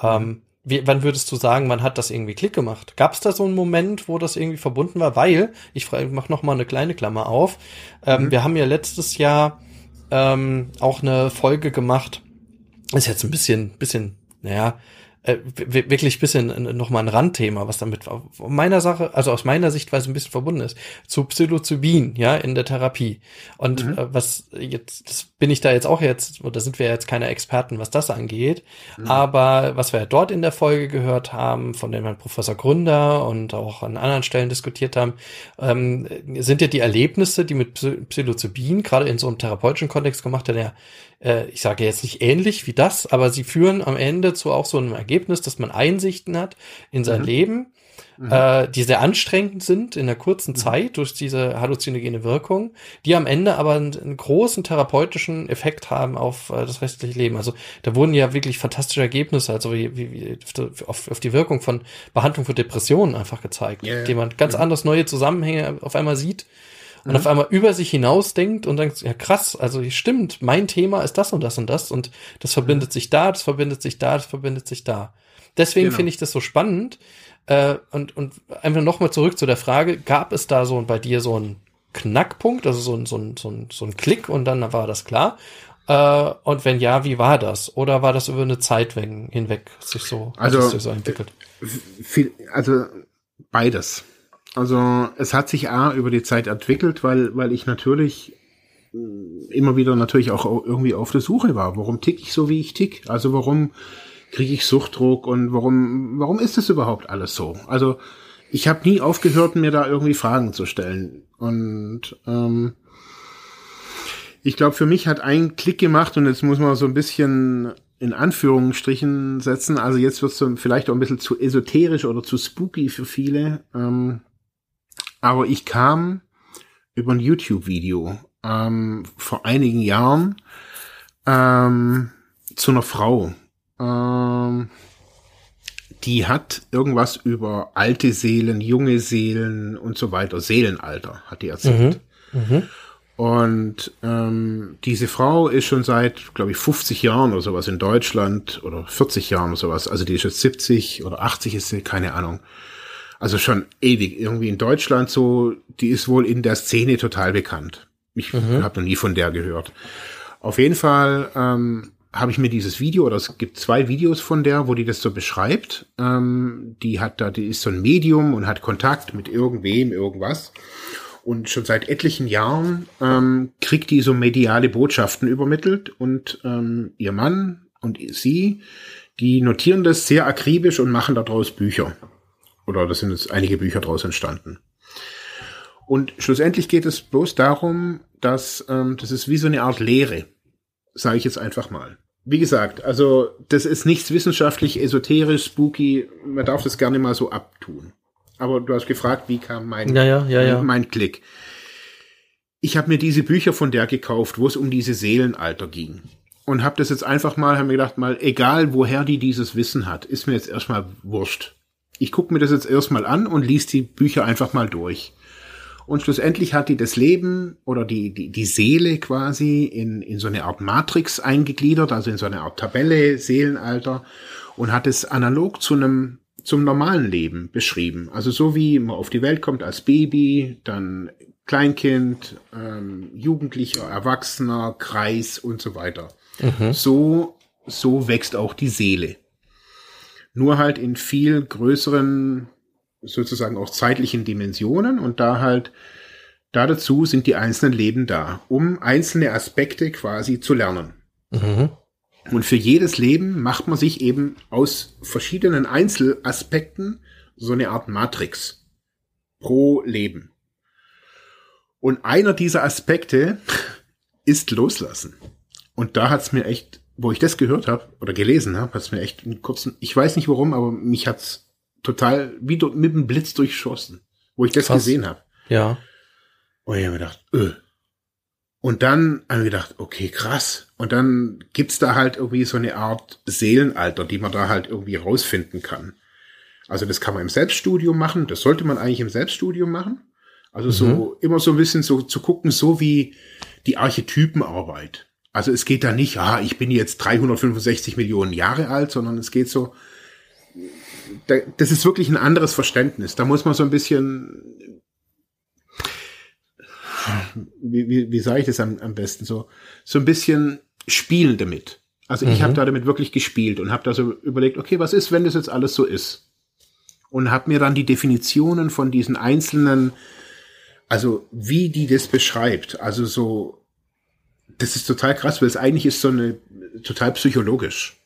Ähm, wie, wann würdest du sagen, man hat das irgendwie Klick gemacht? Gab es da so einen Moment, wo das irgendwie verbunden war? Weil, ich mache noch mal eine kleine Klammer auf, ähm, mhm. wir haben ja letztes Jahr ähm, auch eine Folge gemacht, ist jetzt ein bisschen, bisschen, naja, äh, wirklich bisschen noch mal ein Randthema, was damit von meiner Sache, also aus meiner Sichtweise ein bisschen verbunden ist, zu Psilocybin, ja, in der Therapie. Und mhm. äh, was jetzt, das bin ich da jetzt auch jetzt, oder sind wir jetzt keine Experten, was das angeht, mhm. aber was wir dort in der Folge gehört haben, von dem Herrn Professor Gründer und auch an anderen Stellen diskutiert haben, ähm, sind ja die Erlebnisse, die mit Psilocybin, gerade in so einem therapeutischen Kontext gemacht werden, ja äh, ich sage jetzt nicht ähnlich wie das, aber sie führen am Ende zu auch so einem Ergebnis, dass man Einsichten hat in sein mhm. Leben, mhm. Äh, die sehr anstrengend sind in der kurzen mhm. Zeit durch diese halluzinogene Wirkung, die am Ende aber einen, einen großen therapeutischen Effekt haben auf äh, das restliche Leben. Also da wurden ja wirklich fantastische Ergebnisse, also wie, wie, wie auf, auf die Wirkung von Behandlung für Depressionen einfach gezeigt, yeah. die man ganz mhm. anders neue Zusammenhänge auf einmal sieht und mhm. auf einmal über sich hinaus denkt und denkt, ja krass, also stimmt, mein Thema ist das und das und das und das verbindet sich da, das verbindet sich da, das verbindet sich da. Deswegen genau. finde ich das so spannend. Äh, und, und einfach nochmal zurück zu der Frage, gab es da so bei dir so einen Knackpunkt, also so ein, so ein, so ein, so ein Klick und dann war das klar? Äh, und wenn ja, wie war das? Oder war das über eine Zeit hinweg sich so, also, sich so entwickelt? Viel, also beides. Also es hat sich A über die Zeit entwickelt, weil, weil ich natürlich äh, immer wieder natürlich auch irgendwie auf der Suche war. Warum tick ich so, wie ich tick? Also warum kriege ich Suchtdruck und warum, warum ist das überhaupt alles so? Also ich habe nie aufgehört, mir da irgendwie Fragen zu stellen. Und ähm, ich glaube, für mich hat ein Klick gemacht und jetzt muss man so ein bisschen in Anführungsstrichen setzen. Also jetzt wird es vielleicht auch ein bisschen zu esoterisch oder zu spooky für viele. Ähm, aber ich kam über ein YouTube-Video ähm, vor einigen Jahren ähm, zu einer Frau. Ähm, die hat irgendwas über alte Seelen, junge Seelen und so weiter, Seelenalter, hat die erzählt. Mhm. Mhm. Und ähm, diese Frau ist schon seit, glaube ich, 50 Jahren oder sowas in Deutschland oder 40 Jahren oder sowas. Also die ist jetzt 70 oder 80 ist sie, keine Ahnung also schon ewig, irgendwie in Deutschland so, die ist wohl in der Szene total bekannt. Ich mhm. habe noch nie von der gehört. Auf jeden Fall ähm, habe ich mir dieses Video, oder es gibt zwei Videos von der, wo die das so beschreibt. Ähm, die hat da, die ist so ein Medium und hat Kontakt mit irgendwem, irgendwas. Und schon seit etlichen Jahren ähm, kriegt die so mediale Botschaften übermittelt und ähm, ihr Mann und sie, die notieren das sehr akribisch und machen daraus Bücher. Oder das sind jetzt einige Bücher daraus entstanden. Und schlussendlich geht es bloß darum, dass ähm, das ist wie so eine Art Lehre, sage ich jetzt einfach mal. Wie gesagt, also das ist nichts wissenschaftlich, esoterisch, spooky. Man darf das gerne mal so abtun. Aber du hast gefragt, wie kam mein, ja, ja, ja, ja. mein Klick. Ich habe mir diese Bücher von der gekauft, wo es um diese Seelenalter ging. Und habe das jetzt einfach mal, habe mir gedacht, mal, egal woher die dieses Wissen hat, ist mir jetzt erstmal wurscht ich gucke mir das jetzt erstmal an und lies die Bücher einfach mal durch. Und schlussendlich hat die das Leben oder die, die, die Seele quasi in, in so eine Art Matrix eingegliedert, also in so eine Art Tabelle, Seelenalter, und hat es analog zu einem, zum normalen Leben beschrieben. Also so wie man auf die Welt kommt als Baby, dann Kleinkind, ähm, Jugendlicher, Erwachsener, Kreis und so weiter. Mhm. So, so wächst auch die Seele nur halt in viel größeren, sozusagen auch zeitlichen Dimensionen und da halt, da dazu sind die einzelnen Leben da, um einzelne Aspekte quasi zu lernen. Mhm. Und für jedes Leben macht man sich eben aus verschiedenen Einzelaspekten so eine Art Matrix pro Leben. Und einer dieser Aspekte [LAUGHS] ist Loslassen. Und da hat's mir echt wo ich das gehört habe oder gelesen habe, hat es mir echt einen kurzen, ich weiß nicht warum, aber mich hat's total wie mit dem Blitz durchschossen, wo ich das Krass. gesehen habe. Ja. Und ich habe mir gedacht, öh. Und dann habe ich gedacht, okay, krass. Und dann gibt's da halt irgendwie so eine Art Seelenalter, die man da halt irgendwie rausfinden kann. Also das kann man im Selbststudium machen, das sollte man eigentlich im Selbststudium machen. Also mhm. so immer so ein bisschen so zu gucken, so wie die Archetypenarbeit. Also es geht da nicht, ah, ich bin jetzt 365 Millionen Jahre alt, sondern es geht so, das ist wirklich ein anderes Verständnis. Da muss man so ein bisschen, wie, wie, wie sage ich das am, am besten so, so ein bisschen spielen damit. Also ich mhm. habe da damit wirklich gespielt und habe da so überlegt, okay, was ist, wenn das jetzt alles so ist? Und habe mir dann die Definitionen von diesen einzelnen, also wie die das beschreibt, also so, das ist total krass, weil es eigentlich ist so eine total psychologisch.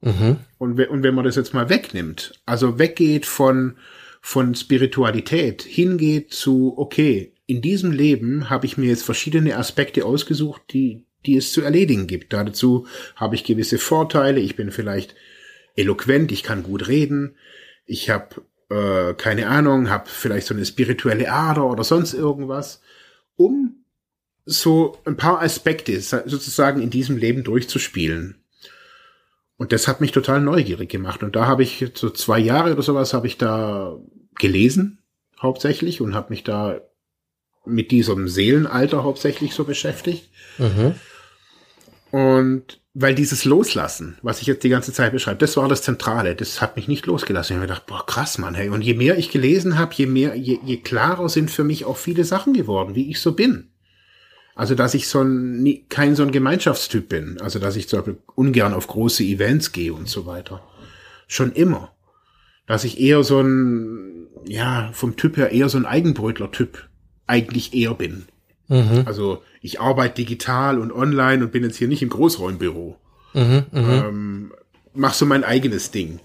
Mhm. Und, und wenn man das jetzt mal wegnimmt, also weggeht von, von Spiritualität, hingeht zu, okay, in diesem Leben habe ich mir jetzt verschiedene Aspekte ausgesucht, die, die es zu erledigen gibt. Dazu habe ich gewisse Vorteile. Ich bin vielleicht eloquent, ich kann gut reden, ich habe äh, keine Ahnung, habe vielleicht so eine spirituelle Ader oder sonst irgendwas, um so ein paar Aspekte sozusagen in diesem Leben durchzuspielen. Und das hat mich total neugierig gemacht. Und da habe ich so zwei Jahre oder sowas habe ich da gelesen, hauptsächlich, und habe mich da mit diesem Seelenalter hauptsächlich so beschäftigt. Mhm. Und weil dieses Loslassen, was ich jetzt die ganze Zeit beschreibe, das war das Zentrale. Das hat mich nicht losgelassen. Ich habe mir gedacht, boah, krass, Mann, hey. Und je mehr ich gelesen habe, je mehr, je, je klarer sind für mich auch viele Sachen geworden, wie ich so bin. Also, dass ich so ein, kein so ein Gemeinschaftstyp bin. Also, dass ich zum Beispiel ungern auf große Events gehe und so weiter. Schon immer. Dass ich eher so ein, ja, vom Typ her eher so ein Eigenbrötler-Typ eigentlich eher bin. Mhm. Also, ich arbeite digital und online und bin jetzt hier nicht im Großräumbüro. Mhm, mh. ähm, mach so mein eigenes Ding.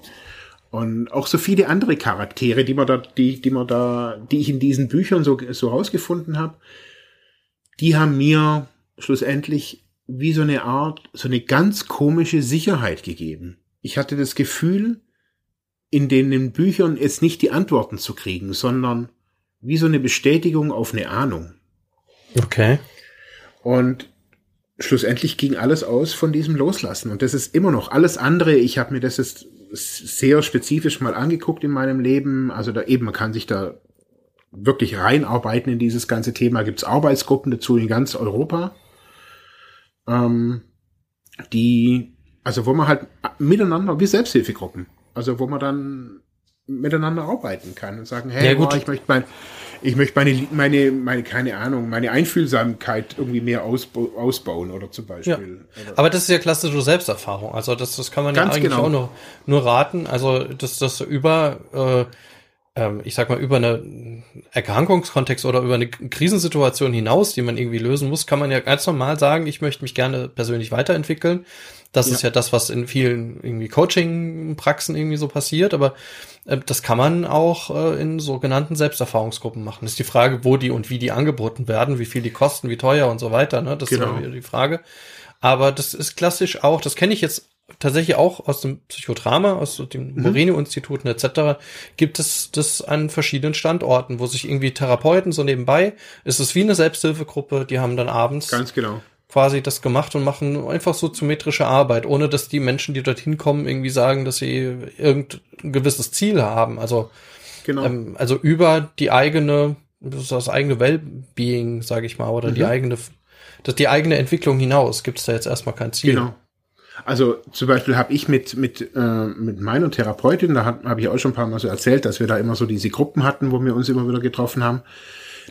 Und auch so viele andere Charaktere, die man da, die, die man da, die ich in diesen Büchern so, so rausgefunden habe, die haben mir schlussendlich wie so eine Art, so eine ganz komische Sicherheit gegeben. Ich hatte das Gefühl, in den Büchern jetzt nicht die Antworten zu kriegen, sondern wie so eine Bestätigung auf eine Ahnung. Okay. Und schlussendlich ging alles aus von diesem Loslassen. Und das ist immer noch alles andere. Ich habe mir das jetzt sehr spezifisch mal angeguckt in meinem Leben. Also da eben, man kann sich da wirklich reinarbeiten in dieses ganze Thema. Gibt es Arbeitsgruppen dazu in ganz Europa, ähm, die, also wo man halt miteinander, wie Selbsthilfegruppen, also wo man dann miteinander arbeiten kann und sagen, hey, ja, gut. Oh, ich möchte mein, ich möchte meine, meine, meine, keine Ahnung, meine Einfühlsamkeit irgendwie mehr ausbauen oder zum Beispiel. Ja. Aber das ist ja klassische Selbsterfahrung. Also das, das kann man Ganz ja eigentlich genau. auch nur, nur raten. Also dass das über äh, ähm, ich sag mal, über eine Erkrankungskontext oder über eine Krisensituation hinaus, die man irgendwie lösen muss, kann man ja ganz normal sagen, ich möchte mich gerne persönlich weiterentwickeln. Das ja. ist ja das, was in vielen irgendwie Coaching-Praxen irgendwie so passiert, aber äh, das kann man auch äh, in sogenannten Selbsterfahrungsgruppen machen. Das ist die Frage, wo die und wie die angeboten werden, wie viel die kosten, wie teuer und so weiter. Ne? Das genau. ist die Frage. Aber das ist klassisch auch, das kenne ich jetzt tatsächlich auch aus dem Psychodrama, aus den mhm. Moreno-Instituten etc. gibt es das an verschiedenen Standorten, wo sich irgendwie Therapeuten so nebenbei, ist es wie eine Selbsthilfegruppe, die haben dann abends ganz genau quasi das gemacht und machen einfach so symmetrische Arbeit, ohne dass die Menschen, die dorthin kommen, irgendwie sagen, dass sie irgendein gewisses Ziel haben. Also genau. ähm, also über die eigene das eigene Wellbeing, sage ich mal, oder mhm. die eigene die eigene Entwicklung hinaus gibt es da jetzt erstmal kein Ziel. Genau. Also zum Beispiel habe ich mit mit äh, mit meiner Therapeutin, da habe hab ich auch schon ein paar Mal so erzählt, dass wir da immer so diese Gruppen hatten, wo wir uns immer wieder getroffen haben.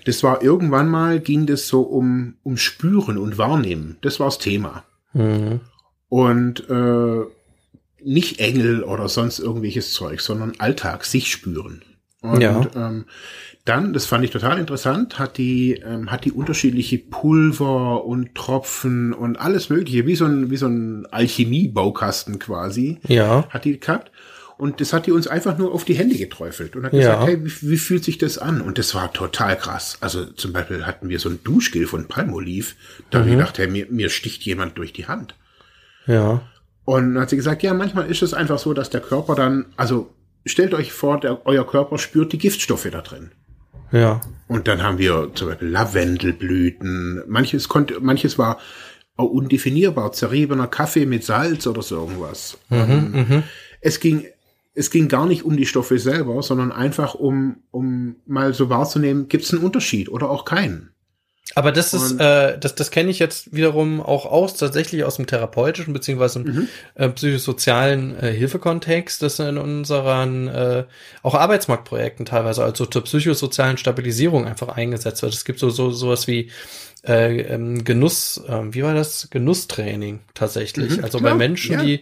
Das war irgendwann mal ging das so um um Spüren und Wahrnehmen. Das war das Thema. Mhm. Und äh, nicht Engel oder sonst irgendwelches Zeug, sondern Alltag, sich spüren. Und ja. ähm, dann, das fand ich total interessant, hat die, ähm, hat die unterschiedliche Pulver und Tropfen und alles mögliche, wie so ein, wie so ein Alchemie-Baukasten quasi. Ja. Hat die gehabt. Und das hat die uns einfach nur auf die Hände geträufelt und hat gesagt, ja. hey, wie, wie, fühlt sich das an? Und das war total krass. Also zum Beispiel hatten wir so ein Duschgel von Palmolive. Da mhm. habe ich gedacht, hey, mir, mir sticht jemand durch die Hand. Ja. Und dann hat sie gesagt, ja, manchmal ist es einfach so, dass der Körper dann, also stellt euch vor, der, euer Körper spürt die Giftstoffe da drin. Ja. Und dann haben wir zum Beispiel Lavendelblüten. Manches konnte, manches war auch undefinierbar, zerriebener Kaffee mit Salz oder so irgendwas. Mhm, mhm. es ging, es ging gar nicht um die Stoffe selber, sondern einfach um, um mal so wahrzunehmen, gibt es einen Unterschied oder auch keinen. Aber das ist, äh, das, das kenne ich jetzt wiederum auch aus, tatsächlich aus dem therapeutischen beziehungsweise im mhm. äh, psychosozialen äh, Hilfekontext, das in unseren äh, auch Arbeitsmarktprojekten teilweise, also zur psychosozialen Stabilisierung einfach eingesetzt wird. Es gibt so, so sowas wie äh, ähm, Genuss, äh, wie war das? Genusstraining tatsächlich. Mhm, also klar, bei Menschen, ja. die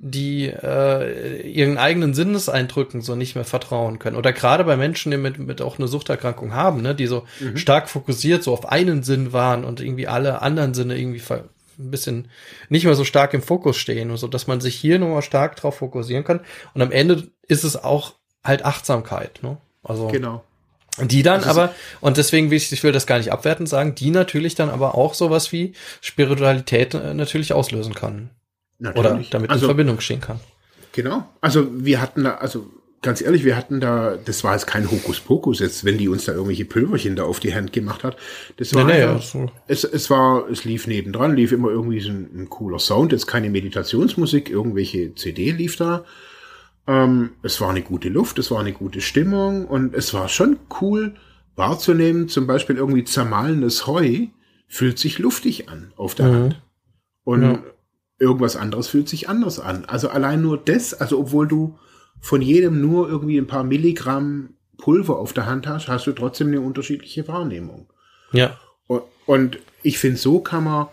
die äh, ihren eigenen Sinneseindrücken so nicht mehr vertrauen können. Oder gerade bei Menschen, die mit, mit auch eine Suchterkrankung haben, ne, die so mhm. stark fokussiert so auf einen Sinn waren und irgendwie alle anderen Sinne irgendwie ein bisschen nicht mehr so stark im Fokus stehen und so, dass man sich hier nochmal stark drauf fokussieren kann. Und am Ende ist es auch halt Achtsamkeit, ne? Also. Genau. Die dann aber, und deswegen will ich, ich will das gar nicht abwertend sagen, die natürlich dann aber auch sowas wie Spiritualität äh, natürlich auslösen kann. Natürlich. Oder damit also, in Verbindung stehen kann. Genau. Also wir hatten da, also ganz ehrlich, wir hatten da, das war jetzt kein Hokuspokus, jetzt, wenn die uns da irgendwelche Pülverchen da auf die Hand gemacht hat. Das war, nee, nee, einfach, ja, es, es war, es lief nebendran, lief immer irgendwie so ein, ein, cooler Sound, jetzt keine Meditationsmusik, irgendwelche CD lief da. Ähm, es war eine gute Luft, es war eine gute Stimmung und es war schon cool wahrzunehmen, zum Beispiel irgendwie zermahlenes Heu fühlt sich luftig an auf der mhm. Hand. Und ja irgendwas anderes fühlt sich anders an. Also allein nur das, also obwohl du von jedem nur irgendwie ein paar Milligramm Pulver auf der Hand hast, hast du trotzdem eine unterschiedliche Wahrnehmung. Ja. Und, und ich finde, so kann man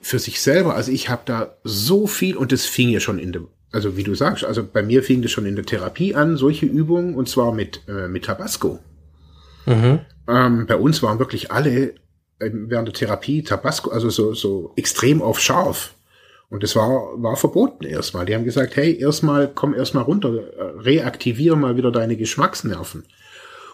für sich selber, also ich habe da so viel, und das fing ja schon in der, also wie du sagst, also bei mir fing das schon in der Therapie an, solche Übungen, und zwar mit, äh, mit Tabasco. Mhm. Ähm, bei uns waren wirklich alle äh, während der Therapie Tabasco, also so, so extrem auf scharf. Und das war, war verboten erstmal. Die haben gesagt, hey, erstmal, komm erstmal runter, reaktiviere mal wieder deine Geschmacksnerven.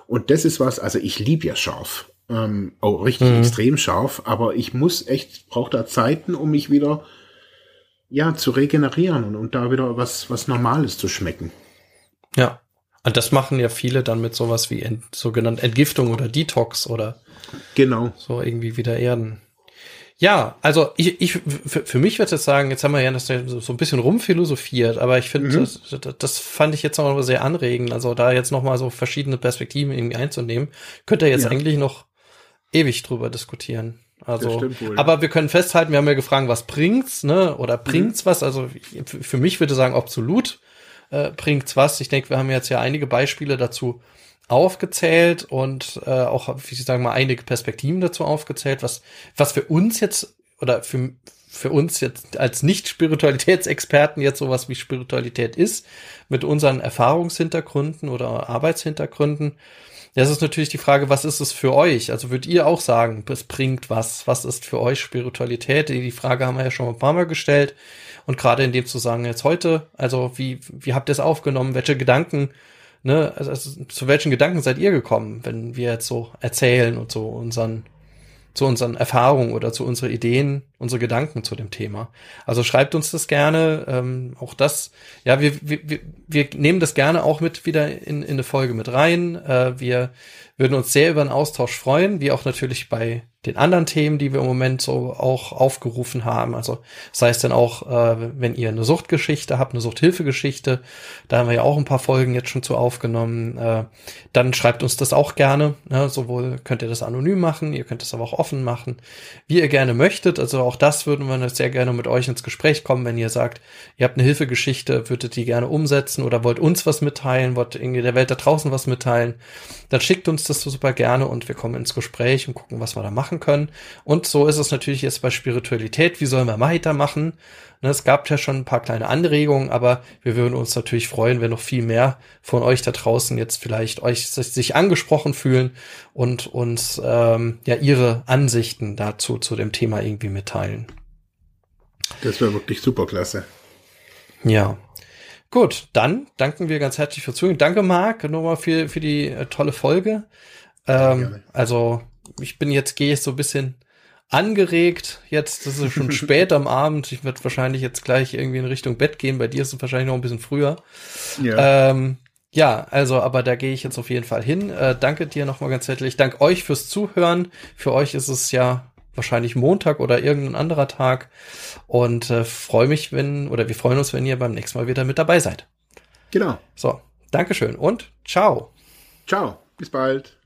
Und das ist was, also ich lieb ja scharf. Ähm, auch oh, richtig mhm. extrem scharf, aber ich muss echt, brauche da Zeiten, um mich wieder ja, zu regenerieren und, und da wieder was, was Normales zu schmecken. Ja. Und das machen ja viele dann mit sowas wie ent, sogenannte Entgiftung oder Detox oder genau. so irgendwie wieder erden. Ja, also ich, ich für, für mich würde ich sagen, jetzt haben wir ja das so ein bisschen rumphilosophiert, aber ich finde, mhm. das, das fand ich jetzt auch sehr anregend. Also da jetzt noch mal so verschiedene Perspektiven irgendwie einzunehmen, könnte ihr jetzt ja. eigentlich noch ewig drüber diskutieren. Also, aber wir können festhalten, wir haben ja gefragt, was bringt's, ne? Oder mhm. bringt's mhm. was? Also für mich würde ich sagen, absolut äh, bringt's was. Ich denke, wir haben jetzt ja einige Beispiele dazu aufgezählt und äh, auch, wie Sie sagen mal, einige Perspektiven dazu aufgezählt, was, was für uns jetzt oder für, für uns jetzt als Nicht-Spiritualitätsexperten jetzt sowas wie Spiritualität ist, mit unseren Erfahrungshintergründen oder Arbeitshintergründen. Das ist natürlich die Frage, was ist es für euch? Also würdet ihr auch sagen, es bringt was? Was ist für euch Spiritualität? Die Frage haben wir ja schon ein paar Mal gestellt. Und gerade in dem Zusammenhang jetzt heute, also wie, wie habt ihr es aufgenommen? Welche Gedanken ne, also, also, zu welchen Gedanken seid ihr gekommen, wenn wir jetzt so erzählen und so unseren, zu unseren Erfahrungen oder zu unseren Ideen, unsere Gedanken zu dem Thema. Also schreibt uns das gerne, ähm, auch das, ja, wir, wir, wir nehmen das gerne auch mit wieder in, in eine Folge mit rein. Äh, wir würden uns sehr über einen Austausch freuen, wie auch natürlich bei den anderen Themen, die wir im Moment so auch aufgerufen haben. Also sei es dann auch, äh, wenn ihr eine Suchtgeschichte habt, eine Suchthilfegeschichte, da haben wir ja auch ein paar Folgen jetzt schon zu aufgenommen, äh, dann schreibt uns das auch gerne. Ne? Sowohl könnt ihr das anonym machen, ihr könnt es aber auch offen machen, wie ihr gerne möchtet. Also auch das würden wir sehr gerne mit euch ins Gespräch kommen, wenn ihr sagt, ihr habt eine Hilfegeschichte, würdet die gerne umsetzen oder wollt uns was mitteilen, wollt irgendwie der Welt da draußen was mitteilen, dann schickt uns das super gerne und wir kommen ins Gespräch und gucken, was wir da machen machen können. Und so ist es natürlich jetzt bei Spiritualität. Wie sollen wir weitermachen? Ne, es gab ja schon ein paar kleine Anregungen, aber wir würden uns natürlich freuen, wenn noch viel mehr von euch da draußen jetzt vielleicht euch sich angesprochen fühlen und uns ähm, ja ihre Ansichten dazu zu dem Thema irgendwie mitteilen. Das wäre wirklich super klasse. Ja. Gut, dann danken wir ganz herzlich für Zuhören. Danke, Marc, nochmal für, für die äh, tolle Folge. Ähm, also ich bin jetzt, gehe ich so ein bisschen angeregt. Jetzt, das ist schon [LAUGHS] spät am Abend. Ich werde wahrscheinlich jetzt gleich irgendwie in Richtung Bett gehen. Bei dir ist es wahrscheinlich noch ein bisschen früher. Ja. Ähm, ja, also, aber da gehe ich jetzt auf jeden Fall hin. Äh, danke dir nochmal ganz herzlich. Dank euch fürs Zuhören. Für euch ist es ja wahrscheinlich Montag oder irgendein anderer Tag. Und äh, freue mich, wenn, oder wir freuen uns, wenn ihr beim nächsten Mal wieder mit dabei seid. Genau. So, Dankeschön und ciao. Ciao. Bis bald.